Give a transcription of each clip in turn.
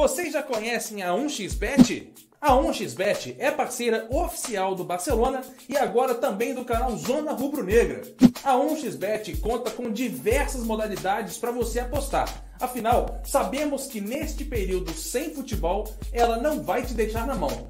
Vocês já conhecem a 1xBet? A 1xBet é parceira oficial do Barcelona e agora também do canal Zona Rubro Negra. A 1xBet conta com diversas modalidades para você apostar. Afinal, sabemos que neste período sem futebol, ela não vai te deixar na mão,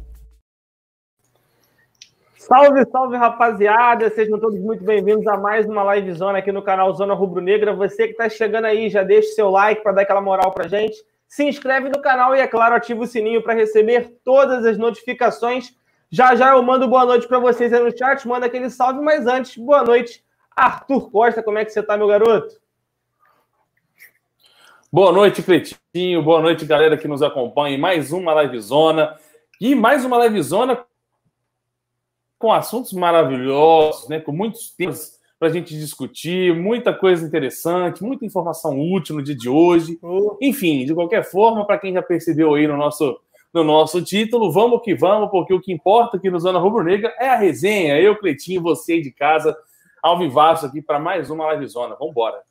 Salve, salve rapaziada, sejam todos muito bem-vindos a mais uma live zona aqui no canal Zona Rubro Negra. Você que está chegando aí, já deixa seu like para dar aquela moral pra gente. Se inscreve no canal e, é claro, ativa o sininho para receber todas as notificações. Já já eu mando boa noite para vocês aí no chat, manda aquele salve, mas antes, boa noite, Arthur Costa, como é que você tá, meu garoto? Boa noite, Cleitinho. Boa noite, galera que nos acompanha mais uma livezona. E mais uma livezona com assuntos maravilhosos, né? com muitos temas para a gente discutir, muita coisa interessante, muita informação útil no dia de hoje. Enfim, de qualquer forma, para quem já percebeu aí no nosso, no nosso título, vamos que vamos, porque o que importa aqui no Zona Rubro Negra é a resenha. Eu, Cleitinho, você de casa, ao vivaço aqui para mais uma livezona. Vamos embora.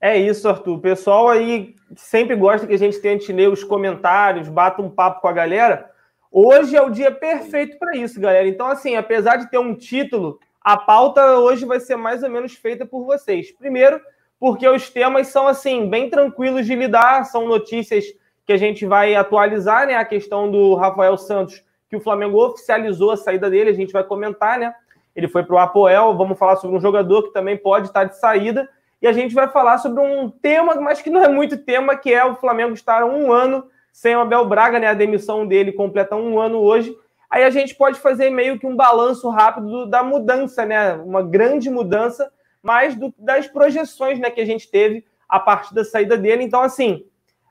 É isso, Arthur. O pessoal aí sempre gosta que a gente tente ler os comentários, bata um papo com a galera. Hoje é o dia perfeito para isso, galera. Então, assim, apesar de ter um título, a pauta hoje vai ser mais ou menos feita por vocês. Primeiro, porque os temas são, assim, bem tranquilos de lidar, são notícias que a gente vai atualizar, né? A questão do Rafael Santos, que o Flamengo oficializou a saída dele, a gente vai comentar, né? Ele foi para o Apoel, vamos falar sobre um jogador que também pode estar de saída e a gente vai falar sobre um tema, mas que não é muito tema, que é o Flamengo estar um ano sem o Abel Braga, né? A demissão dele completa um ano hoje. Aí a gente pode fazer meio que um balanço rápido da mudança, né? Uma grande mudança, mas do, das projeções né, que a gente teve a partir da saída dele. Então, assim,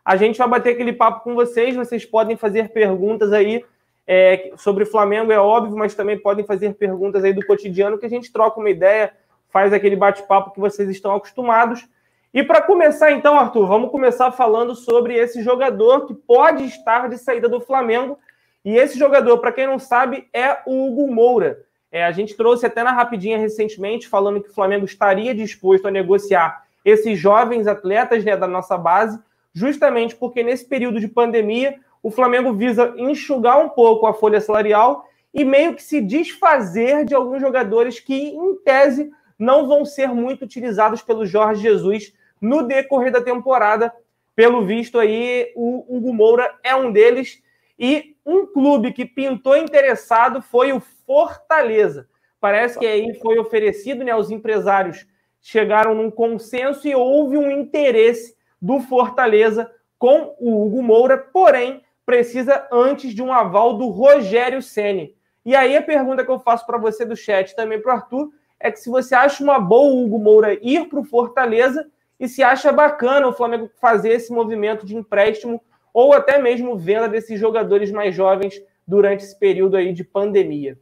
a gente vai bater aquele papo com vocês. Vocês podem fazer perguntas aí é, sobre o Flamengo, é óbvio, mas também podem fazer perguntas aí do cotidiano que a gente troca uma ideia faz aquele bate-papo que vocês estão acostumados. E para começar, então, Arthur, vamos começar falando sobre esse jogador que pode estar de saída do Flamengo. E esse jogador, para quem não sabe, é o Hugo Moura. É, a gente trouxe até na rapidinha recentemente, falando que o Flamengo estaria disposto a negociar esses jovens atletas né, da nossa base, justamente porque nesse período de pandemia o Flamengo visa enxugar um pouco a folha salarial e meio que se desfazer de alguns jogadores que, em tese, não vão ser muito utilizados pelo Jorge Jesus no decorrer da temporada. Pelo visto aí, o Hugo Moura é um deles. E um clube que pintou interessado foi o Fortaleza. Parece que aí foi oferecido, né? Os empresários chegaram num consenso e houve um interesse do Fortaleza com o Hugo Moura, porém precisa antes de um aval do Rogério Ceni. E aí a pergunta que eu faço para você do chat também para o Arthur é que se você acha uma boa o Hugo Moura ir para o Fortaleza e se acha bacana o Flamengo fazer esse movimento de empréstimo ou até mesmo venda desses jogadores mais jovens durante esse período aí de pandemia.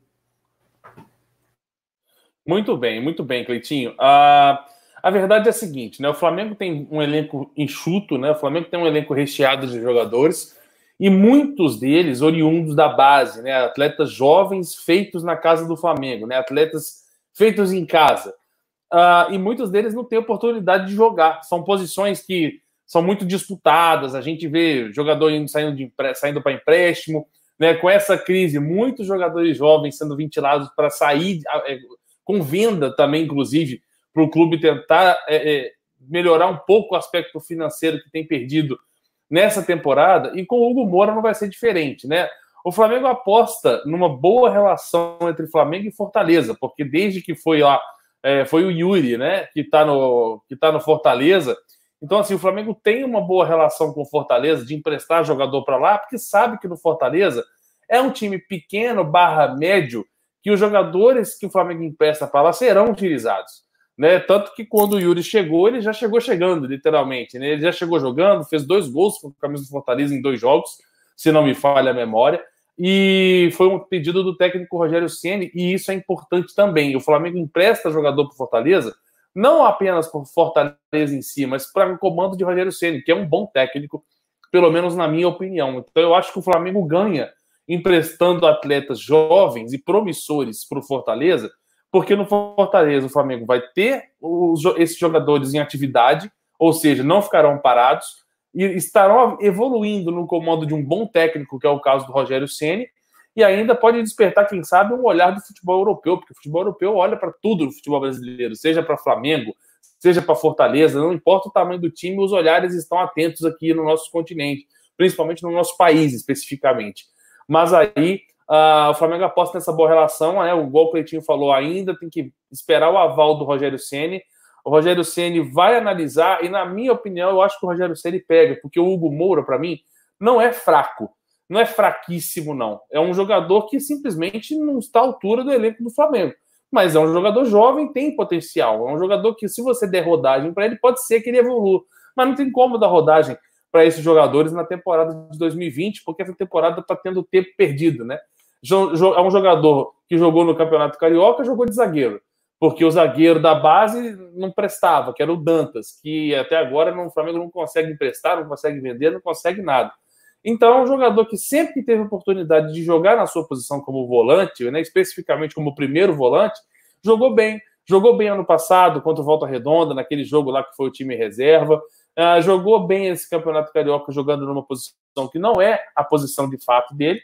Muito bem, muito bem, Cleitinho. Uh, a verdade é a seguinte, né? O Flamengo tem um elenco enxuto, né? O Flamengo tem um elenco recheado de jogadores e muitos deles oriundos da base, né? Atletas jovens feitos na casa do Flamengo, né? Atletas feitos em casa. Uh, e muitos deles não têm oportunidade de jogar. São posições que são muito disputadas. A gente vê jogador indo, saindo, de, saindo para empréstimo. Né? Com essa crise, muitos jogadores jovens sendo ventilados para sair, é, com venda também, inclusive, para o clube tentar é, é, melhorar um pouco o aspecto financeiro que tem perdido nessa temporada. E com o Hugo Moura não vai ser diferente, né? O Flamengo aposta numa boa relação entre Flamengo e Fortaleza, porque desde que foi lá, é, foi o Yuri, né, que está no, que tá no Fortaleza. Então, assim, o Flamengo tem uma boa relação com o Fortaleza de emprestar jogador para lá, porque sabe que no Fortaleza é um time pequeno barra médio que os jogadores que o Flamengo empresta para lá serão utilizados. Né? Tanto que quando o Yuri chegou, ele já chegou chegando, literalmente. Né? Ele já chegou jogando, fez dois gols com a camisa do Fortaleza em dois jogos, se não me falha a memória. E foi um pedido do técnico Rogério Ceni e isso é importante também. O Flamengo empresta jogador para Fortaleza, não apenas por Fortaleza em si, mas para o comando de Rogério Ceni, que é um bom técnico, pelo menos na minha opinião. Então eu acho que o Flamengo ganha emprestando atletas jovens e promissores para o Fortaleza, porque no Fortaleza o Flamengo vai ter os, esses jogadores em atividade, ou seja, não ficarão parados estarão evoluindo no comando de um bom técnico, que é o caso do Rogério Ceni, e ainda pode despertar, quem sabe, um olhar do futebol europeu, porque o futebol europeu olha para tudo no futebol brasileiro, seja para Flamengo, seja para Fortaleza, não importa o tamanho do time, os olhares estão atentos aqui no nosso continente, principalmente no nosso país especificamente. Mas aí uh, o Flamengo aposta nessa boa relação, né? que o Cleitinho falou ainda, tem que esperar o aval do Rogério Ceni o Rogério Ceni vai analisar e, na minha opinião, eu acho que o Rogério Ceni pega, porque o Hugo Moura, para mim, não é fraco, não é fraquíssimo, não. É um jogador que simplesmente não está à altura do elenco do Flamengo. Mas é um jogador jovem, tem potencial. É um jogador que, se você der rodagem para ele, pode ser que ele evolua. Mas não tem como dar rodagem para esses jogadores na temporada de 2020, porque essa temporada está tendo tempo perdido, né? É um jogador que jogou no Campeonato Carioca, jogou de zagueiro porque o zagueiro da base não prestava, que era o Dantas, que até agora no Flamengo não consegue emprestar, não consegue vender, não consegue nada. Então, é um jogador que sempre teve oportunidade de jogar na sua posição como volante, né, especificamente como primeiro volante, jogou bem. Jogou bem ano passado contra o Volta Redonda, naquele jogo lá que foi o time reserva. Uh, jogou bem esse campeonato carioca jogando numa posição que não é a posição de fato dele.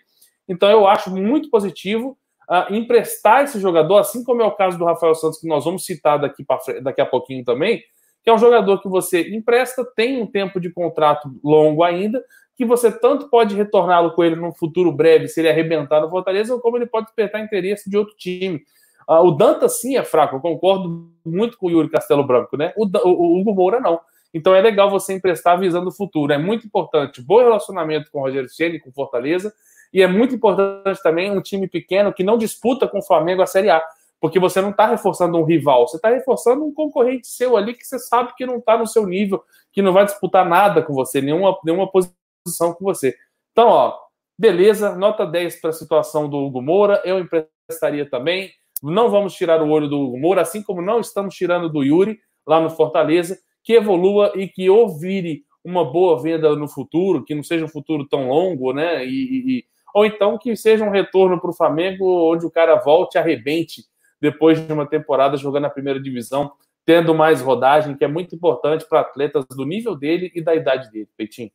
Então, eu acho muito positivo uh, emprestar esse jogador, assim como é o caso do Rafael Santos, que nós vamos citar daqui, pra, daqui a pouquinho também, que é um jogador que você empresta, tem um tempo de contrato longo ainda, que você tanto pode retorná-lo com ele no futuro breve, se ele arrebentar no Fortaleza, como ele pode despertar interesse de outro time. Uh, o Danta sim é fraco, eu concordo muito com o Yuri Castelo Branco, né? O, o, o Hugo Moura não. Então é legal você emprestar visando o futuro. É muito importante. Bom relacionamento com o Rogério Ceni, com Fortaleza, e é muito importante também um time pequeno que não disputa com o Flamengo a Série A, porque você não está reforçando um rival, você está reforçando um concorrente seu ali que você sabe que não está no seu nível, que não vai disputar nada com você, nenhuma, nenhuma posição com você. Então, ó, beleza, nota 10 para a situação do Hugo Moura, eu emprestaria também. Não vamos tirar o olho do Hugo Moura, assim como não estamos tirando do Yuri lá no Fortaleza, que evolua e que ou vire uma boa venda no futuro, que não seja um futuro tão longo, né? E, e, ou então que seja um retorno para o Flamengo, onde o cara volte e arrebente depois de uma temporada jogando na primeira divisão, tendo mais rodagem, que é muito importante para atletas do nível dele e da idade dele, Peitinho.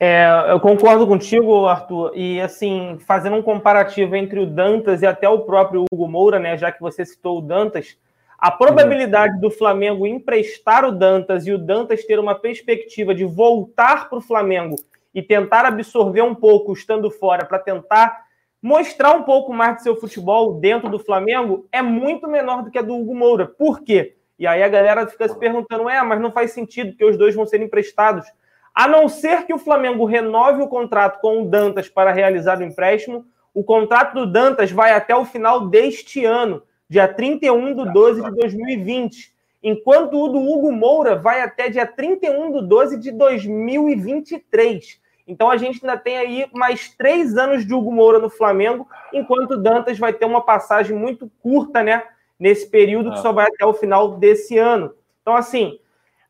É, eu concordo contigo, Arthur. E assim, fazendo um comparativo entre o Dantas e até o próprio Hugo Moura, né? Já que você citou o Dantas, a probabilidade do Flamengo emprestar o Dantas e o Dantas ter uma perspectiva de voltar para o Flamengo e tentar absorver um pouco estando fora para tentar mostrar um pouco mais de seu futebol dentro do Flamengo é muito menor do que a do Hugo Moura. Por quê? E aí a galera fica se perguntando, é, mas não faz sentido que os dois vão ser emprestados. A não ser que o Flamengo renove o contrato com o Dantas para realizar o empréstimo, o contrato do Dantas vai até o final deste ano, dia 31 de 12 de 2020 enquanto o do Hugo Moura vai até dia 31 de 12 de 2023. Então a gente ainda tem aí mais três anos de Hugo Moura no Flamengo, enquanto o Dantas vai ter uma passagem muito curta, né? Nesse período que ah. só vai até o final desse ano. Então, assim,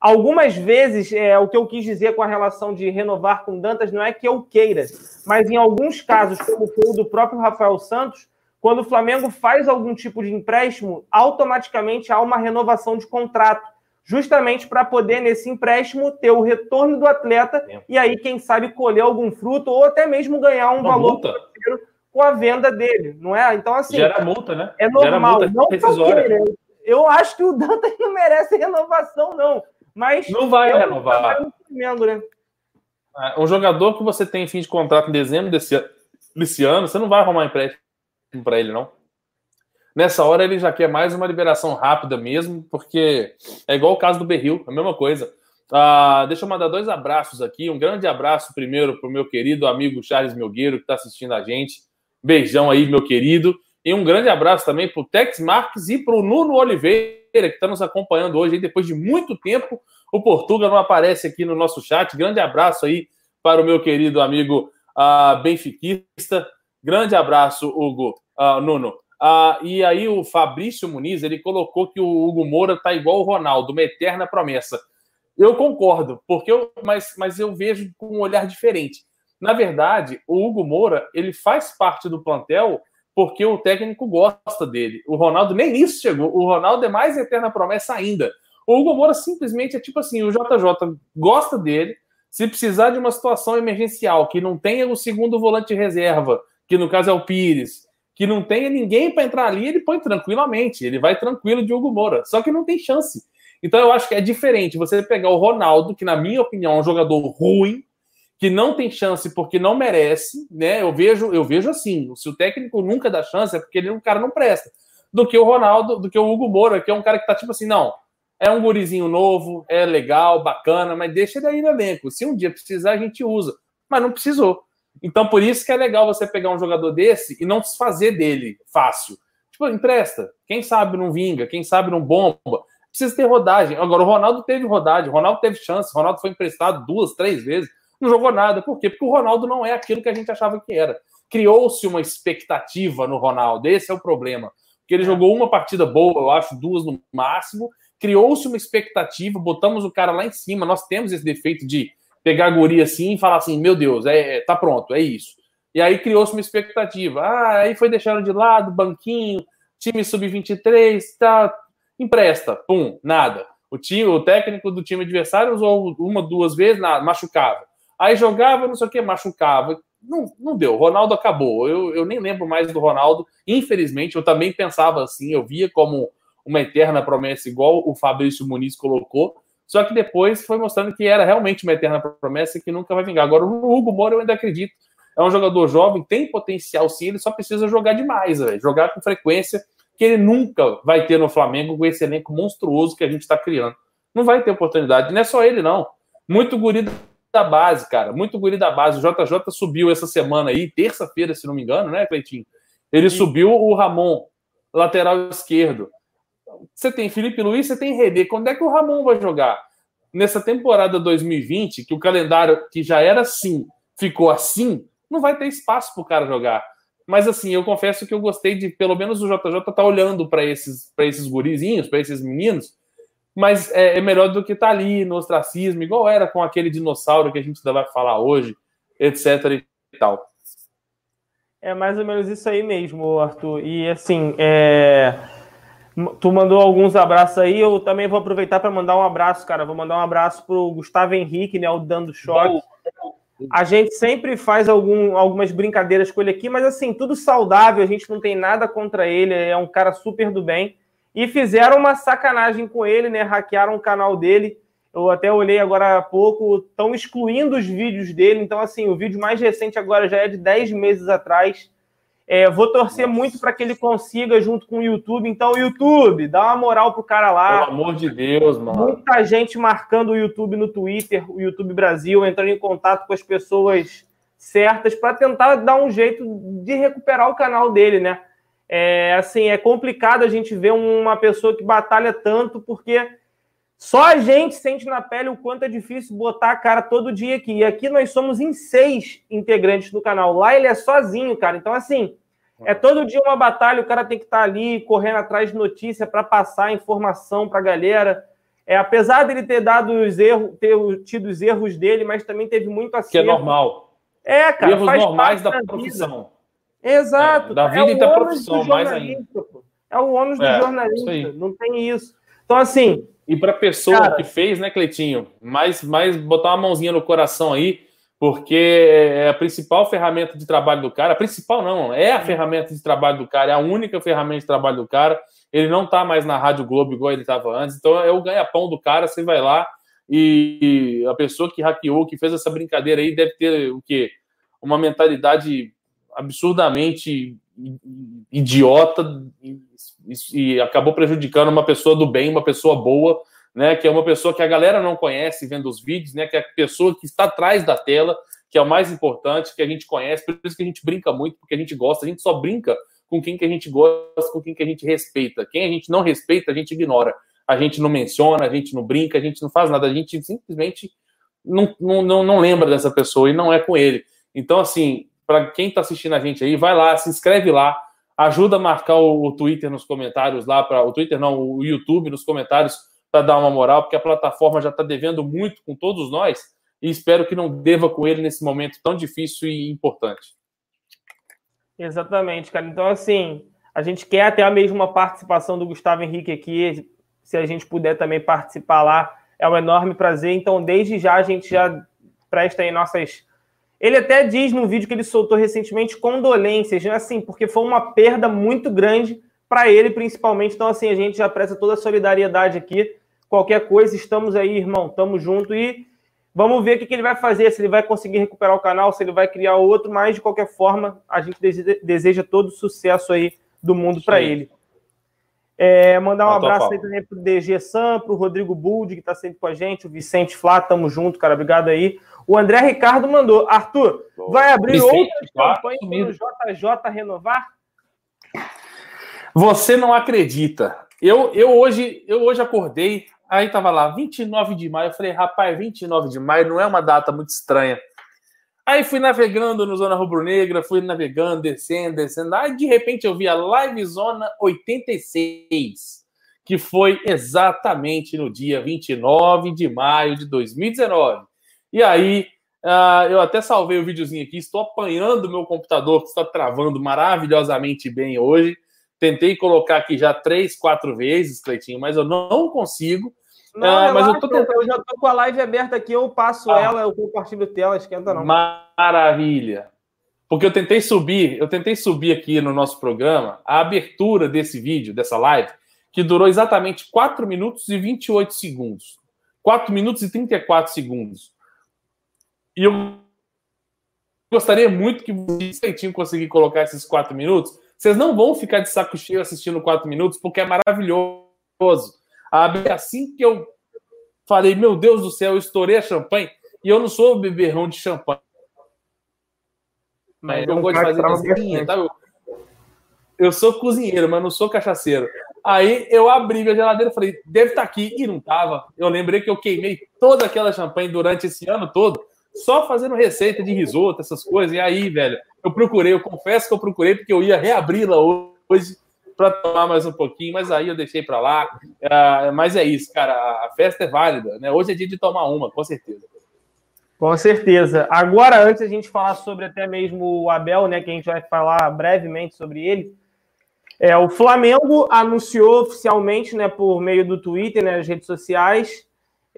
algumas vezes, é, o que eu quis dizer com a relação de renovar com Dantas não é que eu queira, mas em alguns casos, como foi o do próprio Rafael Santos, quando o Flamengo faz algum tipo de empréstimo, automaticamente há uma renovação de contrato, justamente para poder, nesse empréstimo, ter o retorno do atleta é. e aí, quem sabe, colher algum fruto ou até mesmo ganhar um uma valor com a venda dele, não é? Então, assim. Gera multa, né? É normal. Multa não Eu acho que o Dantas não merece renovação, não. Mas. Não vai renovar. Flamengo, né? É, um jogador que você tem fim de contrato em dezembro desse, desse ano, você não vai arrumar empréstimo para ele, não. Nessa hora ele já quer mais uma liberação rápida mesmo, porque é igual o caso do Berril, a mesma coisa. Ah, deixa eu mandar dois abraços aqui. Um grande abraço primeiro para o meu querido amigo Charles Melgueiro, que está assistindo a gente. Beijão aí, meu querido. E um grande abraço também para o Tex Marques e para o Nuno Oliveira, que está nos acompanhando hoje. Depois de muito tempo, o Portuga não aparece aqui no nosso chat. Grande abraço aí para o meu querido amigo uh, benfiquista. Grande abraço, Hugo, uh, Nuno. Uh, e aí o Fabrício Muniz, ele colocou que o Hugo Moura tá igual o Ronaldo, uma eterna promessa. Eu concordo, porque eu, mas, mas eu vejo com um olhar diferente. Na verdade, o Hugo Moura, ele faz parte do plantel porque o técnico gosta dele. O Ronaldo nem isso chegou. O Ronaldo é mais eterna promessa ainda. O Hugo Moura simplesmente é tipo assim: o JJ gosta dele. Se precisar de uma situação emergencial, que não tenha o segundo volante reserva, que no caso é o Pires, que não tenha ninguém para entrar ali, ele põe tranquilamente. Ele vai tranquilo de Hugo Moura. Só que não tem chance. Então eu acho que é diferente você pegar o Ronaldo, que na minha opinião é um jogador ruim, que não tem chance porque não merece, né? Eu vejo, eu vejo assim, se o técnico nunca dá chance é porque ele um cara não presta. Do que o Ronaldo, do que o Hugo Moura, que é um cara que tá tipo assim, não, é um gurizinho novo, é legal, bacana, mas deixa ele aí no elenco. Se um dia precisar, a gente usa. Mas não precisou. Então, por isso que é legal você pegar um jogador desse e não desfazer dele fácil. Tipo, empresta. Quem sabe não vinga, quem sabe não bomba. Precisa ter rodagem. Agora, o Ronaldo teve rodagem, o Ronaldo teve chance, o Ronaldo foi emprestado duas, três vezes não jogou nada. Por quê? Porque o Ronaldo não é aquilo que a gente achava que era. Criou-se uma expectativa no Ronaldo, esse é o problema. Porque ele jogou uma partida boa, eu acho, duas no máximo. Criou-se uma expectativa, botamos o cara lá em cima. Nós temos esse defeito de pegar a guria assim e falar assim: meu Deus, é, é tá pronto, é isso. E aí criou-se uma expectativa. Ah, aí foi deixando de lado, banquinho, time sub-23, tá, empresta, pum, nada. O time, o técnico do time adversário usou uma, duas vezes, nada, machucava. Aí jogava, não sei o que, machucava. Não, não deu. Ronaldo acabou. Eu, eu nem lembro mais do Ronaldo. Infelizmente, eu também pensava assim. Eu via como uma eterna promessa, igual o Fabrício Muniz colocou. Só que depois foi mostrando que era realmente uma eterna promessa que nunca vai vingar. Agora, o Hugo Moura eu ainda acredito. É um jogador jovem, tem potencial sim, ele só precisa jogar demais, véio, jogar com frequência, que ele nunca vai ter no Flamengo com esse elenco monstruoso que a gente está criando. Não vai ter oportunidade. Não é só ele, não. Muito guri da base, cara. Muito guri da base. O JJ subiu essa semana aí, terça-feira, se não me engano, né, Cleitinho? Ele Sim. subiu o Ramon, lateral esquerdo. Você tem Felipe Luiz, você tem René. Quando é que o Ramon vai jogar? Nessa temporada 2020, que o calendário que já era assim, ficou assim, não vai ter espaço para o cara jogar. Mas assim, eu confesso que eu gostei de, pelo menos o JJ tá olhando para esses, esses gurizinhos, para esses meninos, mas é, é melhor do que estar tá ali no ostracismo, igual era com aquele dinossauro que a gente ainda vai falar hoje, etc e tal. É mais ou menos isso aí mesmo, Arthur. E assim, é... tu mandou alguns abraços aí, eu também vou aproveitar para mandar um abraço, cara. Vou mandar um abraço pro Gustavo Henrique, né, o Dando Choque. A gente sempre faz algum, algumas brincadeiras com ele aqui, mas assim, tudo saudável, a gente não tem nada contra ele, é um cara super do bem e fizeram uma sacanagem com ele, né? Hackearam o canal dele. Eu até olhei agora há pouco, estão excluindo os vídeos dele. Então, assim, o vídeo mais recente agora já é de 10 meses atrás. É, vou torcer Nossa. muito para que ele consiga junto com o YouTube. Então, YouTube, dá uma moral pro cara lá. Pelo amor de Deus, mano. Muita gente marcando o YouTube no Twitter, o YouTube Brasil, entrando em contato com as pessoas certas para tentar dar um jeito de recuperar o canal dele, né? É, assim, é complicado a gente ver uma pessoa que batalha tanto, porque só a gente sente na pele o quanto é difícil botar a cara todo dia aqui. E aqui nós somos em seis integrantes do canal. Lá ele é sozinho, cara. Então, assim, é todo dia uma batalha, o cara tem que estar tá ali correndo atrás de notícia para passar informação para a galera. É, apesar dele ter dado os erros, ter tido os erros dele, mas também teve muito acerto. Que é normal. É, cara. Erros normais da profissão. Vida. Exato. É, da vida é e da profissão, mais ainda. É o ônus do é, jornalista, não tem isso. Então, assim. E para a pessoa cara, que fez, né, Cleitinho? Mais, mais botar uma mãozinha no coração aí, porque é a principal ferramenta de trabalho do cara. A principal não, é a ferramenta de trabalho do cara, é a única ferramenta de trabalho do cara. Ele não está mais na Rádio Globo igual ele estava antes, então é o ganha-pão do cara. Você vai lá e a pessoa que hackeou, que fez essa brincadeira aí, deve ter o quê? Uma mentalidade absurdamente idiota e, e, acabou prejudicando uma pessoa do bem, uma pessoa boa, né? Que é uma pessoa que a galera não conhece vendo os vídeos, né? Que é a pessoa que está atrás da tela, que é o mais importante, que a gente conhece, por isso que a gente brinca muito, porque a gente gosta, a gente só brinca com quem que a gente gosta, com quem que a gente respeita. Quem a gente não respeita, a gente ignora. A gente não menciona, a gente não brinca, a gente não faz nada, a gente simplesmente não, não, não, lembra dessa pessoa e não é com ele. Então, assim, para quem está assistindo a gente aí, vai lá, se inscreve lá, ajuda a marcar o, o Twitter nos comentários lá, para o Twitter não, o YouTube nos comentários para dar uma moral, porque a plataforma já está devendo muito com todos nós e espero que não deva com ele nesse momento tão difícil e importante. Exatamente, cara. Então, assim, a gente quer até a mesma participação do Gustavo Henrique aqui. Se a gente puder também participar lá, é um enorme prazer. Então, desde já, a gente já presta aí nossas. Ele até diz no vídeo que ele soltou recentemente condolências, né? assim, porque foi uma perda muito grande para ele, principalmente. Então, assim, a gente já presta toda a solidariedade aqui. Qualquer coisa, estamos aí, irmão, estamos junto e vamos ver o que ele vai fazer, se ele vai conseguir recuperar o canal, se ele vai criar outro, mas de qualquer forma, a gente deseja todo o sucesso aí do mundo para ele. É, mandar um abraço aí também pro DG Sam, pro Rodrigo Buld, que está sempre com a gente, o Vicente Flá, tamo junto, cara, obrigado aí. O André Ricardo mandou, Arthur, vai abrir Vicente, outra campanha para o JJ renovar? Você não acredita. Eu, eu, hoje, eu hoje acordei, aí tava lá, 29 de maio, eu falei, rapaz, 29 de maio não é uma data muito estranha. Aí fui navegando no Zona Rubro Negra, fui navegando, descendo, descendo. Aí de repente eu vi a Live Zona 86, que foi exatamente no dia 29 de maio de 2019. E aí uh, eu até salvei o videozinho aqui, estou apanhando meu computador, que está travando maravilhosamente bem hoje. Tentei colocar aqui já três, quatro vezes, Cleitinho, mas eu não consigo. Não, uh, mas eu, tô tentando... eu já tô com a live aberta aqui, eu passo ah. ela, eu compartilho tela, esquenta não. Maravilha. Porque eu tentei subir, eu tentei subir aqui no nosso programa a abertura desse vídeo, dessa live, que durou exatamente 4 minutos e 28 segundos. 4 minutos e 34 segundos. E eu gostaria muito que vocês tinham conseguir colocar esses 4 minutos. Vocês não vão ficar de saco cheio assistindo 4 minutos, porque é maravilhoso. Assim que eu falei, meu Deus do céu, eu estourei a champanhe. E eu não sou beberrão de champanhe. Mas eu, eu gosto de fazer cozinha, tá? Eu, eu sou cozinheiro, mas não sou cachaceiro. Aí eu abri minha geladeira e falei, deve estar tá aqui. E não estava. Eu lembrei que eu queimei toda aquela champanhe durante esse ano todo, só fazendo receita de risoto, essas coisas. E aí, velho, eu procurei, eu confesso que eu procurei, porque eu ia reabri-la hoje para tomar mais um pouquinho, mas aí eu deixei para lá. Uh, mas é isso, cara, a festa é válida, né? Hoje é dia de tomar uma, com certeza. Com certeza. Agora, antes a gente falar sobre até mesmo o Abel, né, que a gente vai falar brevemente sobre ele, é, o Flamengo anunciou oficialmente, né, por meio do Twitter, né, nas redes sociais,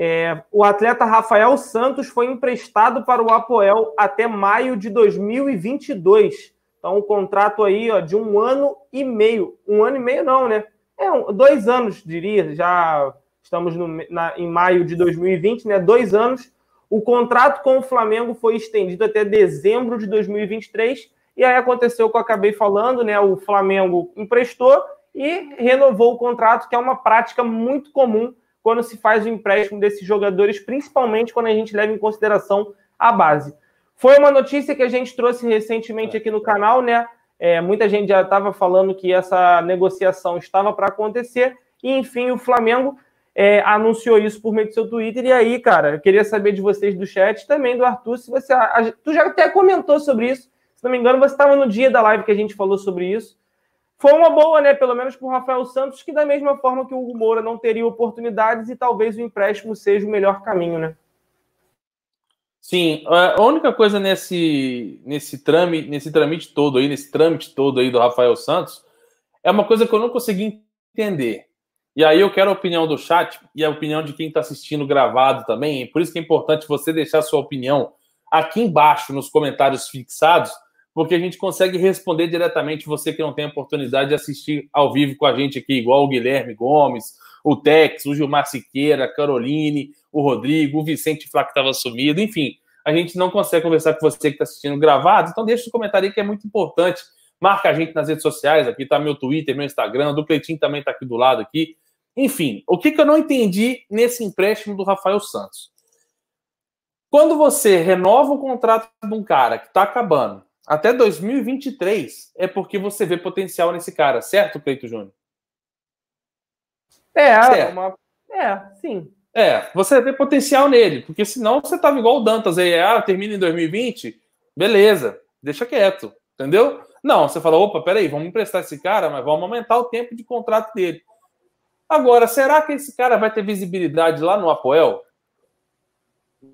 é, o atleta Rafael Santos foi emprestado para o Apoel até maio de 2022. Então, um contrato aí ó, de um ano e meio. Um ano e meio, não, né? É, um, dois anos, diria. Já estamos no, na, em maio de 2020, né? Dois anos. O contrato com o Flamengo foi estendido até dezembro de 2023. E aí aconteceu o que eu acabei falando, né? O Flamengo emprestou e renovou o contrato, que é uma prática muito comum quando se faz o empréstimo desses jogadores, principalmente quando a gente leva em consideração a base. Foi uma notícia que a gente trouxe recentemente aqui no canal, né? É, muita gente já estava falando que essa negociação estava para acontecer, e enfim, o Flamengo é, anunciou isso por meio do seu Twitter. E aí, cara, eu queria saber de vocês do chat, também do Arthur, se você. A, tu já até comentou sobre isso. Se não me engano, você estava no dia da live que a gente falou sobre isso. Foi uma boa, né? Pelo menos para o Rafael Santos, que da mesma forma que o Hugo Moura não teria oportunidades e talvez o empréstimo seja o melhor caminho, né? Sim, a única coisa nesse, nesse, trâmite, nesse trâmite todo aí, nesse trâmite todo aí do Rafael Santos, é uma coisa que eu não consegui entender. E aí eu quero a opinião do chat e a opinião de quem está assistindo gravado também. Por isso que é importante você deixar sua opinião aqui embaixo nos comentários fixados, porque a gente consegue responder diretamente você que não tem a oportunidade de assistir ao vivo com a gente aqui, igual o Guilherme Gomes, o Tex, o Gilmar Siqueira, a Caroline, o Rodrigo, o Vicente Flá que estava sumido, enfim. A gente não consegue conversar com você que está assistindo gravado, então deixa o comentário aí que é muito importante. Marca a gente nas redes sociais, aqui está meu Twitter, meu Instagram, do Cleitinho também está aqui do lado aqui. Enfim, o que, que eu não entendi nesse empréstimo do Rafael Santos? Quando você renova o contrato de um cara que está acabando até 2023, é porque você vê potencial nesse cara, certo, Cleito Júnior? É, certo. Uma... é, sim. É, você vê potencial nele, porque senão você tava igual o Dantas aí, ah, termina em 2020, Beleza, deixa quieto, entendeu? Não, você fala, opa, peraí, vamos emprestar esse cara, mas vamos aumentar o tempo de contrato dele. Agora, será que esse cara vai ter visibilidade lá no Apoel?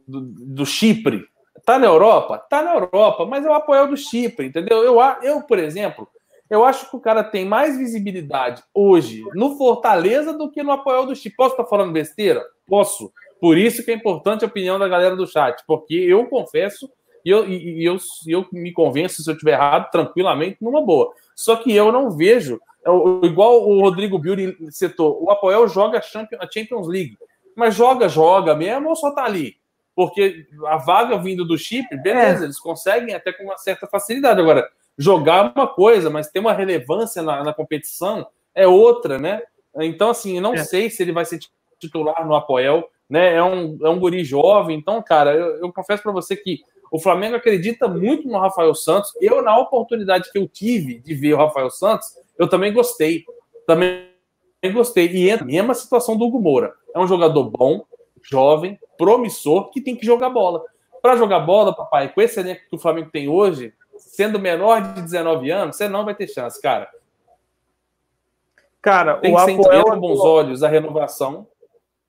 Do, do Chipre? Tá na Europa? Tá na Europa, mas é o Apoel do Chipre, entendeu? Eu, eu, por exemplo, eu acho que o cara tem mais visibilidade hoje no Fortaleza do que no Apoel do Chipre. Posso estar falando besteira? Posso. Por isso que é importante a opinião da galera do chat, porque eu confesso e eu, e, eu, eu me convenço se eu estiver errado tranquilamente, numa boa. Só que eu não vejo, é igual o Rodrigo Biuri citou, o Apoel joga a Champions League, mas joga, joga mesmo ou só tá ali? Porque a vaga vindo do chip, beleza, é. eles conseguem até com uma certa facilidade. Agora, jogar é uma coisa, mas ter uma relevância na, na competição é outra, né? Então, assim, eu não é. sei se ele vai ser titular no Apoel, né? É um, é um guri jovem, então, cara, eu, eu confesso para você que o Flamengo acredita muito no Rafael Santos. Eu, na oportunidade que eu tive de ver o Rafael Santos, eu também gostei. Também gostei. E entra a mesma situação do Hugo Moura. É um jogador bom, jovem, promissor, que tem que jogar bola. Para jogar bola, papai, com esse elenco que o Flamengo tem hoje, sendo menor de 19 anos, você não vai ter chance, cara. Cara, tem o que sentir com bons olhos a renovação.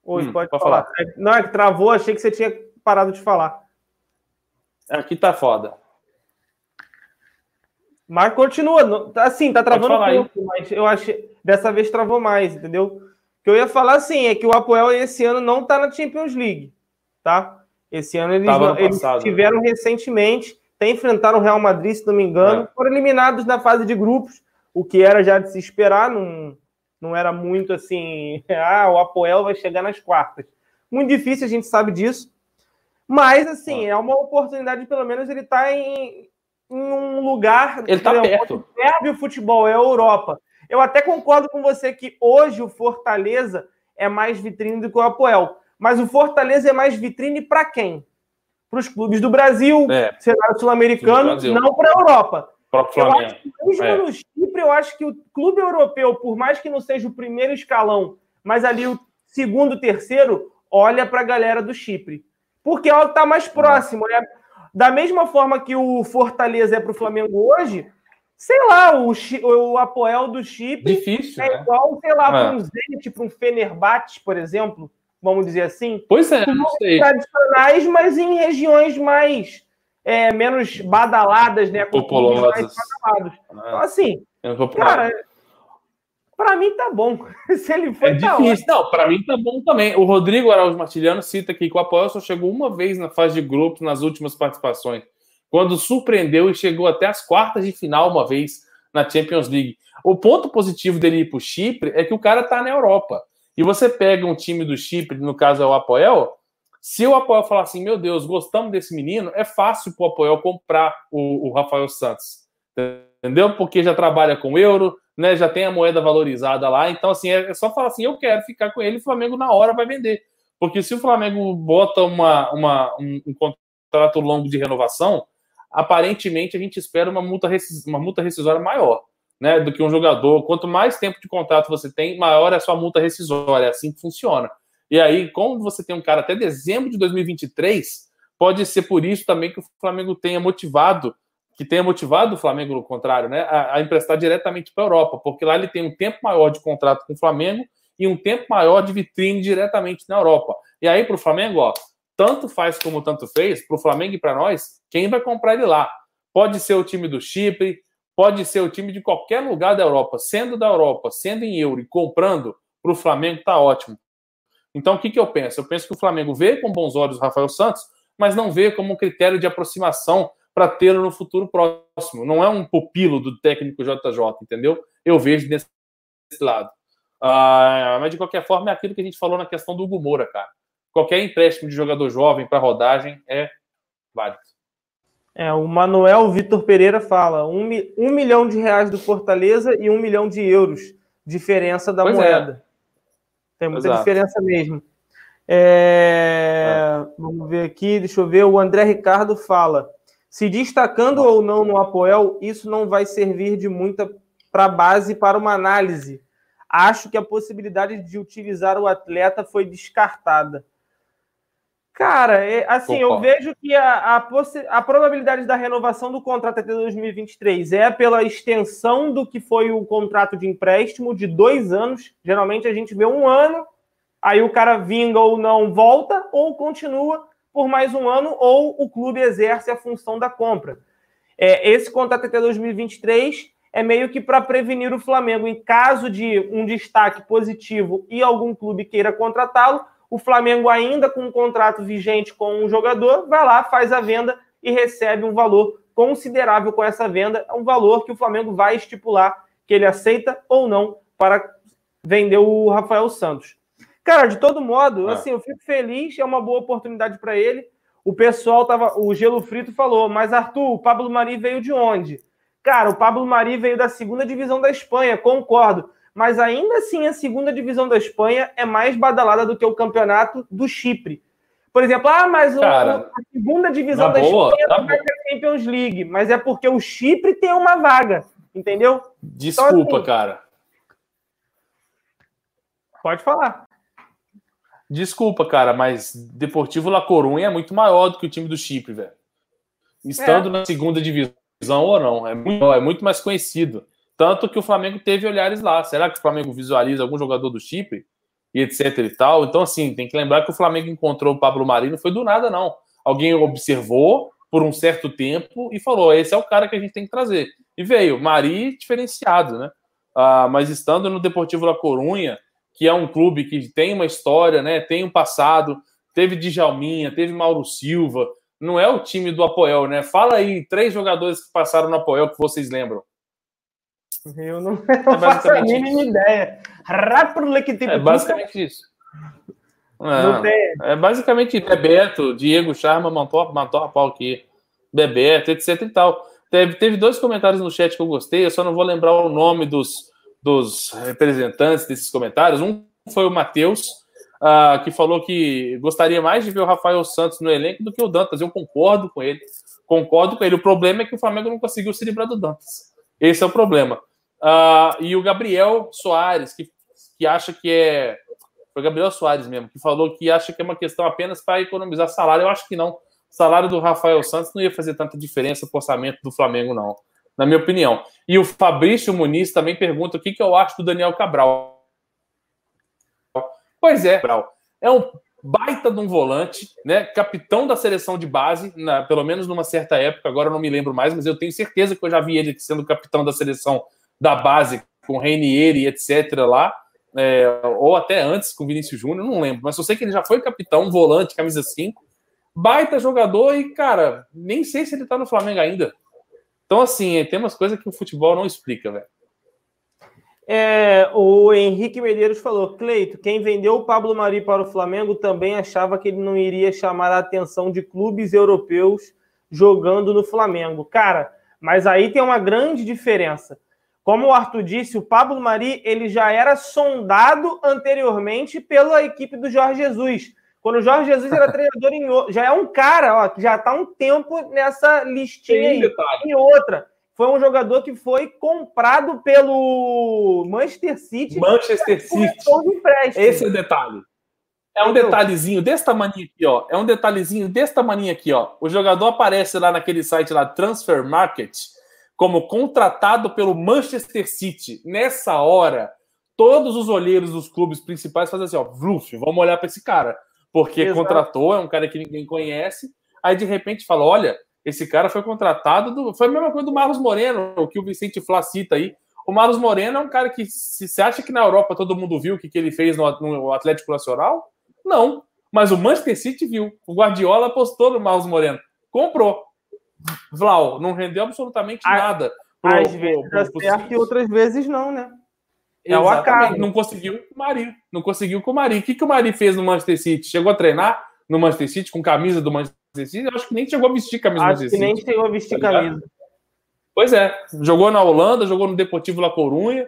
Oi, hum, pode, pode falar. falar. Não, é que travou, achei que você tinha parado de falar. Aqui tá foda. Mas continua. Assim, tá travando pouco, mas eu achei. Dessa vez travou mais, entendeu? O que eu ia falar assim é que o Apoel esse ano não tá na Champions League, tá? Esse ano eles, eles passado, tiveram né? recentemente, até enfrentaram o Real Madrid, se não me engano, é. foram eliminados na fase de grupos, o que era já de se esperar, não, não era muito assim, ah, o Apoel vai chegar nas quartas. Muito difícil, a gente sabe disso. Mas, assim, é uma oportunidade, pelo menos, ele está em, em, um lugar. Ele está perto. Serve o futebol, é a Europa. Eu até concordo com você que hoje o Fortaleza é mais vitrine do que o Apoel. Mas o Fortaleza é mais vitrine para quem? Para os clubes do Brasil, é. cenário sul-americano, não para a Europa. Eu acho que mesmo é. no Chipre, eu acho que o clube europeu, por mais que não seja o primeiro escalão, mas ali o segundo, terceiro, olha para a galera do Chipre porque é o que está mais próximo. Né? Da mesma forma que o Fortaleza é para o Flamengo hoje, sei lá, o, o Apoel do Chip Difícil, é né? igual, sei lá, é. para um Zenit, para um Fenerbahçe, por exemplo, vamos dizer assim. Pois é, não sei. Tradicionais, mas em regiões mais é, menos badaladas, né? Populosas. É. Então, assim, cara, para mim tá bom. Se ele foi, é tá difícil. Não, para mim tá bom também. O Rodrigo Araújo Martiliano cita aqui que o Apoel só chegou uma vez na fase de grupos nas últimas participações, quando surpreendeu e chegou até as quartas de final uma vez na Champions League. O ponto positivo dele ir para o Chipre é que o cara tá na Europa. E você pega um time do Chipre, no caso é o Apoel, se o Apoel falar assim, meu Deus, gostamos desse menino, é fácil para o Apoel comprar o, o Rafael Santos. Entendeu? Porque já trabalha com euro, né, já tem a moeda valorizada lá. Então, assim, é, é só falar assim: eu quero ficar com ele, o Flamengo na hora vai vender. Porque se o Flamengo bota uma, uma um, um, contrato longo de renovação, aparentemente a gente espera uma multa, uma multa rescisória maior né, do que um jogador. Quanto mais tempo de contrato você tem, maior é a sua multa rescisória. É assim que funciona. E aí, como você tem um cara até dezembro de 2023, pode ser por isso também que o Flamengo tenha motivado que tenha motivado o Flamengo, no contrário, né, a, a emprestar diretamente para a Europa, porque lá ele tem um tempo maior de contrato com o Flamengo e um tempo maior de vitrine diretamente na Europa. E aí, para o Flamengo, ó, tanto faz como tanto fez, para o Flamengo e para nós, quem vai comprar ele lá? Pode ser o time do Chipre, pode ser o time de qualquer lugar da Europa, sendo da Europa, sendo em euro e comprando, para o Flamengo tá ótimo. Então, o que, que eu penso? Eu penso que o Flamengo vê com bons olhos o Rafael Santos, mas não vê como um critério de aproximação para tê-lo no futuro próximo. Não é um pupilo do técnico JJ, entendeu? Eu vejo desse lado. Ah, mas de qualquer forma é aquilo que a gente falou na questão do Hugo Moura, cara. Qualquer empréstimo de jogador jovem para rodagem é válido. É, o Manuel Vitor Pereira fala: um, um, milhão de reais do Fortaleza e um milhão de euros. Diferença da pois é. moeda. É. Tem muita Exato. diferença mesmo. É... É. Vamos ver aqui, deixa eu ver. O André Ricardo fala: se destacando ou não no Apoel, isso não vai servir de muita para base para uma análise. Acho que a possibilidade de utilizar o atleta foi descartada. Cara, é, assim, Opa. eu vejo que a, a, a, probabilidade da renovação do contrato até 2023 é pela extensão do que foi o contrato de empréstimo de dois anos. Geralmente a gente vê um ano, aí o cara vinga ou não volta, ou continua por mais um ano, ou o clube exerce a função da compra. É, esse contrato até 2023 é meio que para prevenir o Flamengo, em caso de um destaque positivo e algum clube queira contratá-lo o Flamengo, ainda com um contrato vigente com um jogador, vai lá, faz a venda e recebe um valor considerável com essa venda, um valor que o Flamengo vai estipular que ele aceita ou não para vender o Rafael Santos. Cara, de todo modo, ah. assim, eu fico feliz, é uma boa oportunidade para ele. O pessoal tava, o Gelo Frito falou, mas Arthur, o Pablo Mari veio de onde? Cara, o Pablo Mari veio da segunda divisão da Espanha, concordo mas ainda assim a segunda divisão da Espanha é mais badalada do que o campeonato do Chipre. Por exemplo, ah, mas Cara, a segunda divisão da boa, Espanha tá vai ter Champions League, mas é porque o Chipre tem uma vaga, entendeu? Desculpa, então, assim, cara. Pode falar. Desculpa, cara, mas Deportivo La Coruña é muito maior do que o time do Chipre, velho. Estando é. na segunda divisão ou não, é muito, é muito mais conhecido. Tanto que o Flamengo teve olhares lá. Será que o Flamengo visualiza algum jogador do Chipre? E etc e tal. Então, assim, tem que lembrar que o Flamengo encontrou o Pablo Marinho, não foi do nada, não. Alguém observou por um certo tempo e falou: esse é o cara que a gente tem que trazer. E veio, Mari diferenciado, né? Ah, mas estando no Deportivo La Corunha, que é um clube que tem uma história, né? Tem um passado, teve Djalminha, teve Mauro Silva, não é o time do Apoel, né? Fala aí três jogadores que passaram no Apoel que vocês lembram. Eu não, é faço a mínima ideia. É basicamente isso. É, é basicamente Bebeto, Diego Charma, Mantor, Mantor Pau aqui, Bebeto, etc e tal. Teve, teve dois comentários no chat que eu gostei, eu só não vou lembrar o nome dos, dos representantes desses comentários. Um foi o Matheus, uh, que falou que gostaria mais de ver o Rafael Santos no elenco do que o Dantas. Eu concordo com ele. Concordo com ele. O problema é que o Flamengo não conseguiu se livrar do Dantas. Esse é o problema. Uh, e o Gabriel Soares, que, que acha que é. Foi o Gabriel Soares mesmo, que falou que acha que é uma questão apenas para economizar salário. Eu acho que não. O salário do Rafael Santos não ia fazer tanta diferença para o orçamento do Flamengo, não, na minha opinião. E o Fabrício Muniz também pergunta o que, que eu acho do Daniel Cabral. Pois é, Cabral. É um baita de um volante, né? Capitão da seleção de base, na, pelo menos numa certa época, agora eu não me lembro mais, mas eu tenho certeza que eu já vi ele sendo capitão da seleção da base com Reinier e etc. lá, é, ou até antes com Vinícius Júnior, não lembro, mas eu sei que ele já foi capitão, volante, camisa 5, baita jogador e, cara, nem sei se ele tá no Flamengo ainda. Então, assim, tem umas coisas que o futebol não explica, velho. É, o Henrique Medeiros falou: Cleito, quem vendeu o Pablo Mari para o Flamengo também achava que ele não iria chamar a atenção de clubes europeus jogando no Flamengo. Cara, mas aí tem uma grande diferença. Como o Arthur disse, o Pablo Mari ele já era sondado anteriormente pela equipe do Jorge Jesus. Quando o Jorge Jesus era treinador em já é um cara, ó, que já está um tempo nessa listinha aí. E outra, foi um jogador que foi comprado pelo Manchester City. Manchester City. Esse é o detalhe. É um detalhezinho desse tamanho aqui, ó. É um detalhezinho desse tamanho aqui, ó. O jogador aparece lá naquele site lá, Transfer Market como contratado pelo Manchester City. Nessa hora, todos os olheiros dos clubes principais fazem assim, ó, Vluf, vamos olhar para esse cara, porque Exato. contratou, é um cara que ninguém conhece. Aí de repente fala, olha, esse cara foi contratado, do... foi a mesma coisa do Marlos Moreno, o que o Vicente Flá cita aí. O Marlos Moreno é um cara que, se você acha que na Europa todo mundo viu o que, que ele fez no, no Atlético Nacional, não. Mas o Manchester City viu. O Guardiola apostou no Marlos Moreno. Comprou. Vlau, não rendeu absolutamente nada. Pro, às vezes pro, pro, certo e outras vezes não, né? É o acaso. Não conseguiu com o Mari. Não conseguiu com o Mari. O que, que o Mari fez no Manchester City? Chegou a treinar no Manchester City com camisa do Manchester City? Eu acho que nem chegou a vestir camisa acho do Manchester City. Acho que nem chegou a vestir tá camisa. Pois é. Jogou na Holanda, jogou no Deportivo La Corunha.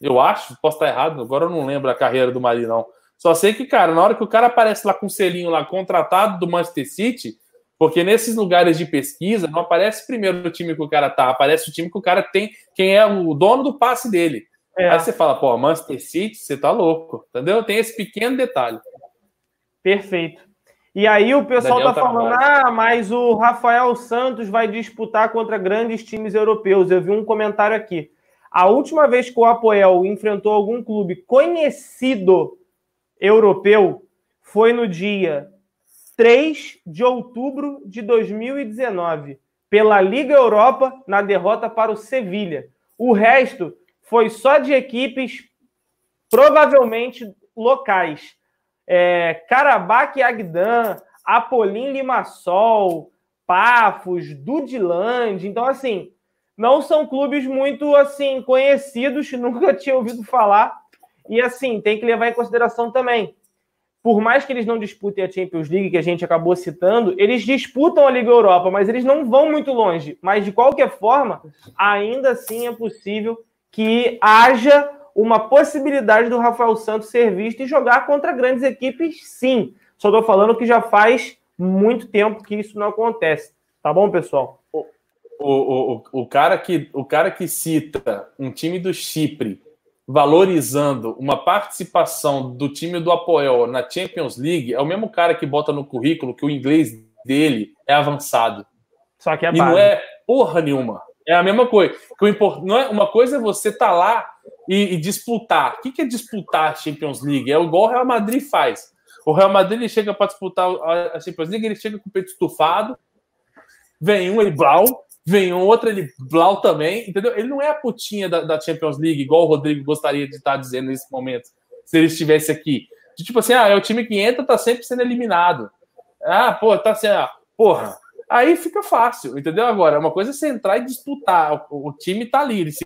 Eu acho, posso estar errado, agora eu não lembro a carreira do Mari, não. Só sei que, cara, na hora que o cara aparece lá com o selinho lá, contratado do Manchester City, porque nesses lugares de pesquisa não aparece primeiro o time que o cara tá, aparece o time que o cara tem, quem é o dono do passe dele. É. Aí você fala, pô, Manchester City, você tá louco, entendeu? Tem esse pequeno detalhe. Perfeito. E aí o pessoal Daniel tá falando, ah, mas o Rafael Santos vai disputar contra grandes times europeus. Eu vi um comentário aqui. A última vez que o Apoel enfrentou algum clube conhecido europeu foi no dia 3 de outubro de 2019, pela Liga Europa, na derrota para o Sevilha. O resto foi só de equipes provavelmente locais. É, Karabakh Agdan, Apolim Limassol, Pafos, Dudiland. Então, assim, não são clubes muito assim conhecidos, nunca tinha ouvido falar. E assim, tem que levar em consideração também. Por mais que eles não disputem a Champions League, que a gente acabou citando, eles disputam a Liga Europa, mas eles não vão muito longe. Mas de qualquer forma, ainda assim é possível que haja uma possibilidade do Rafael Santos ser visto e jogar contra grandes equipes, sim. Só estou falando que já faz muito tempo que isso não acontece. Tá bom, pessoal? o, o, o, cara que, o cara que cita um time do Chipre valorizando uma participação do time do Apoel na Champions League é o mesmo cara que bota no currículo que o inglês dele é avançado. Só que é E não é porra nenhuma. É a mesma coisa. Que o import... não é, uma coisa é você estar tá lá e, e, disputar. O que, que é disputar a Champions League? É igual o Real Madrid faz. O Real Madrid ele chega para disputar a Champions League, ele chega com o peito estufado, vem um, ele blau, vem outra, ele blau também, entendeu? Ele não é a putinha da, da, Champions League, igual o Rodrigo gostaria de estar dizendo nesse momento, se ele estivesse aqui. De, tipo assim, ah, é o time que entra, tá sempre sendo eliminado. Ah, pô, tá sendo. Ah, porra. Aí fica fácil, entendeu? Agora, uma coisa é você entrar e disputar. O, o time tá ali, ele se,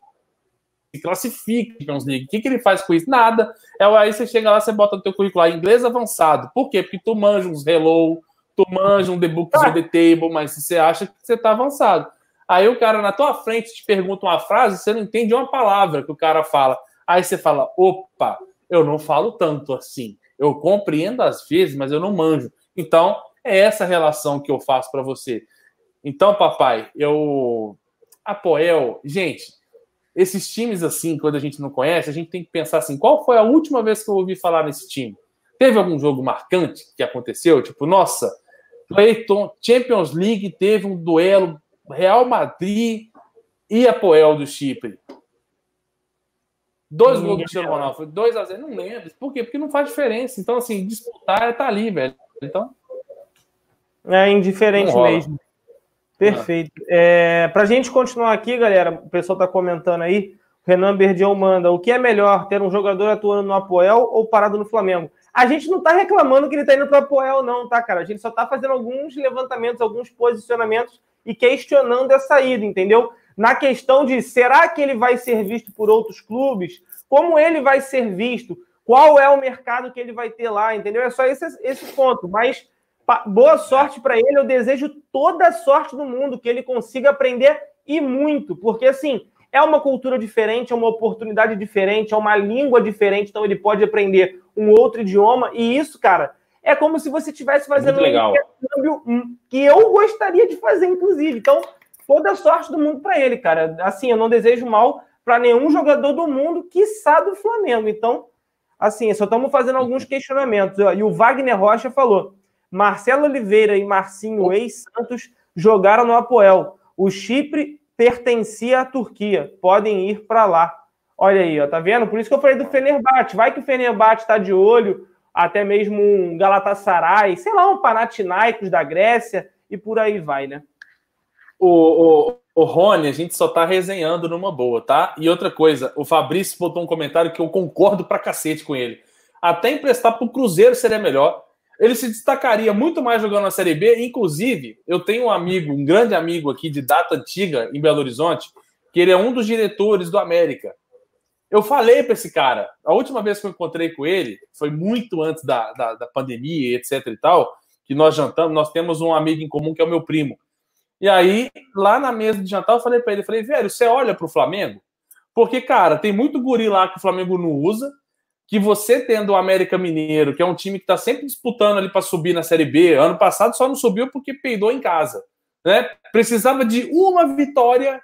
se classifica Champions League. O que, que ele faz com isso? Nada. É, aí você chega lá, você bota no teu currículo lá, inglês avançado. Por quê? Porque tu manja uns hello, tu manja um the books ah. on the table, mas você acha que você tá avançado. Aí o cara na tua frente te pergunta uma frase, você não entende uma palavra que o cara fala. Aí você fala: opa, eu não falo tanto assim. Eu compreendo às vezes, mas eu não manjo. Então, é essa relação que eu faço para você. Então, papai, eu. Apoel, gente, esses times assim, quando a gente não conhece, a gente tem que pensar assim: qual foi a última vez que eu ouvi falar nesse time? Teve algum jogo marcante que aconteceu? Tipo, nossa, Clayton, Champions League teve um duelo Real Madrid e Apoel do Chipre. Dois gols do Cristiano Ronaldo. Foi 2 a 0 Não lembro. Por quê? Porque não faz diferença. Então, assim, disputar tá ali, velho. Então. É indiferente mesmo. Perfeito. É, Para a gente continuar aqui, galera, o pessoal está comentando aí. Renan Berdião manda: o que é melhor, ter um jogador atuando no Apoel ou parado no Flamengo? A gente não está reclamando que ele está indo para o Apoel, não, tá, cara? A gente só está fazendo alguns levantamentos, alguns posicionamentos e questionando essa ida, entendeu? Na questão de será que ele vai ser visto por outros clubes? Como ele vai ser visto? Qual é o mercado que ele vai ter lá, entendeu? É só esse, esse ponto. Mas boa sorte para ele. Eu desejo toda a sorte do mundo, que ele consiga aprender e muito, porque assim é uma cultura diferente, é uma oportunidade diferente, é uma língua diferente, então ele pode aprender um outro idioma. E isso, cara, é como se você estivesse fazendo um intercâmbio que eu gostaria de fazer, inclusive. Então, toda a sorte do mundo para ele, cara. Assim, eu não desejo mal para nenhum jogador do mundo, quiçá do Flamengo. Então, assim, só estamos fazendo alguns questionamentos. E o Wagner Rocha falou: Marcelo Oliveira e Marcinho ex-Santos jogaram no Apoel. O Chipre pertencia à Turquia. Podem ir para lá. Olha aí, ó, tá vendo? Por isso que eu falei do Fenerbahçe. Vai que o Fenerbahçe está de olho até mesmo um Galatasaray, sei lá, um Panathinaikos da Grécia e por aí vai, né? O, o, o Rony, a gente só tá resenhando numa boa, tá? E outra coisa, o Fabrício botou um comentário que eu concordo pra cacete com ele. Até emprestar pro Cruzeiro seria melhor. Ele se destacaria muito mais jogando na Série B. Inclusive, eu tenho um amigo, um grande amigo aqui de data antiga em Belo Horizonte, que ele é um dos diretores do América. Eu falei para esse cara, a última vez que eu encontrei com ele, foi muito antes da, da, da, pandemia, etc e tal, que nós jantamos, nós temos um amigo em comum que é o meu primo. E aí, lá na mesa de jantar, eu falei para ele, falei, velho, você olha para o Flamengo? Porque, cara, tem muito guri lá que o Flamengo não usa, que você tendo o América Mineiro, que é um time que está sempre disputando ali para subir na Série B, ano passado só não subiu porque peidou em casa, né? Precisava de uma vitória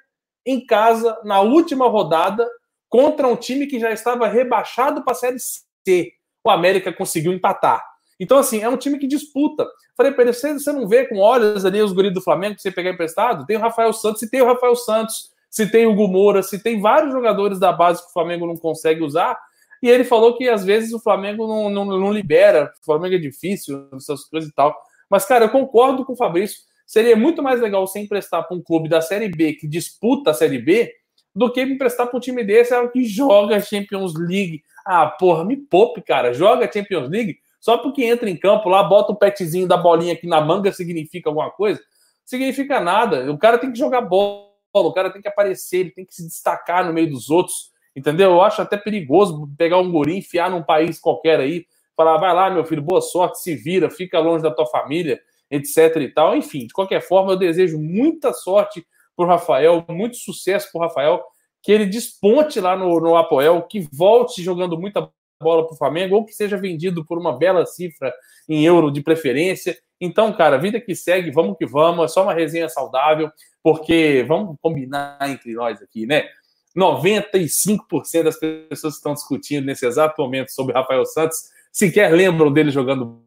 em casa na última rodada contra um time que já estava rebaixado para a Série C. O América conseguiu empatar. Então, assim, é um time que disputa. Falei para ele, você não vê com olhos ali os guris do Flamengo que você pegar emprestado? Tem o Rafael Santos, se tem o Rafael Santos, se tem o Hugo Moura, se tem vários jogadores da base que o Flamengo não consegue usar. E ele falou que às vezes o Flamengo não, não, não libera, o Flamengo é difícil, essas coisas e tal. Mas, cara, eu concordo com o Fabrício. Seria muito mais legal você emprestar para um clube da Série B que disputa a Série B do que emprestar para um time desse que joga Champions League. Ah, porra, me poupe, cara. Joga Champions League só porque entra em campo lá, bota o petzinho da bolinha aqui na manga, significa alguma coisa? Significa nada. O cara tem que jogar bola, o cara tem que aparecer, ele tem que se destacar no meio dos outros. Entendeu? Eu acho até perigoso pegar um guri, enfiar num país qualquer aí, falar, vai lá, meu filho, boa sorte, se vira, fica longe da tua família, etc e tal. Enfim, de qualquer forma, eu desejo muita sorte pro Rafael, muito sucesso pro Rafael, que ele desponte lá no, no Apoel, que volte jogando muita bola pro Flamengo, ou que seja vendido por uma bela cifra em euro de preferência. Então, cara, vida que segue, vamos que vamos, é só uma resenha saudável, porque vamos combinar entre nós aqui, né? 95% das pessoas que estão discutindo nesse exato momento sobre Rafael Santos sequer lembram dele jogando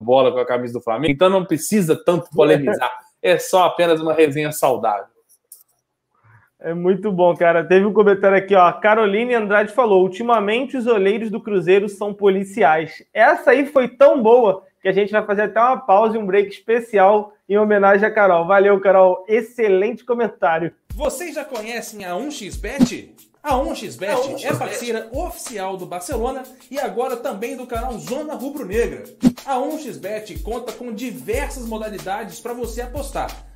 bola com a camisa do Flamengo, então não precisa tanto polemizar. É só apenas uma resenha saudável. É muito bom, cara. Teve um comentário aqui, ó. Caroline Andrade falou: ultimamente os olheiros do Cruzeiro são policiais. Essa aí foi tão boa que a gente vai fazer até uma pausa e um break especial em homenagem a Carol. Valeu, Carol. Excelente comentário. Vocês já conhecem a 1xBet? A 1xBet é parceira oficial do Barcelona e agora também do canal Zona Rubro Negra. A 1xBet conta com diversas modalidades para você apostar.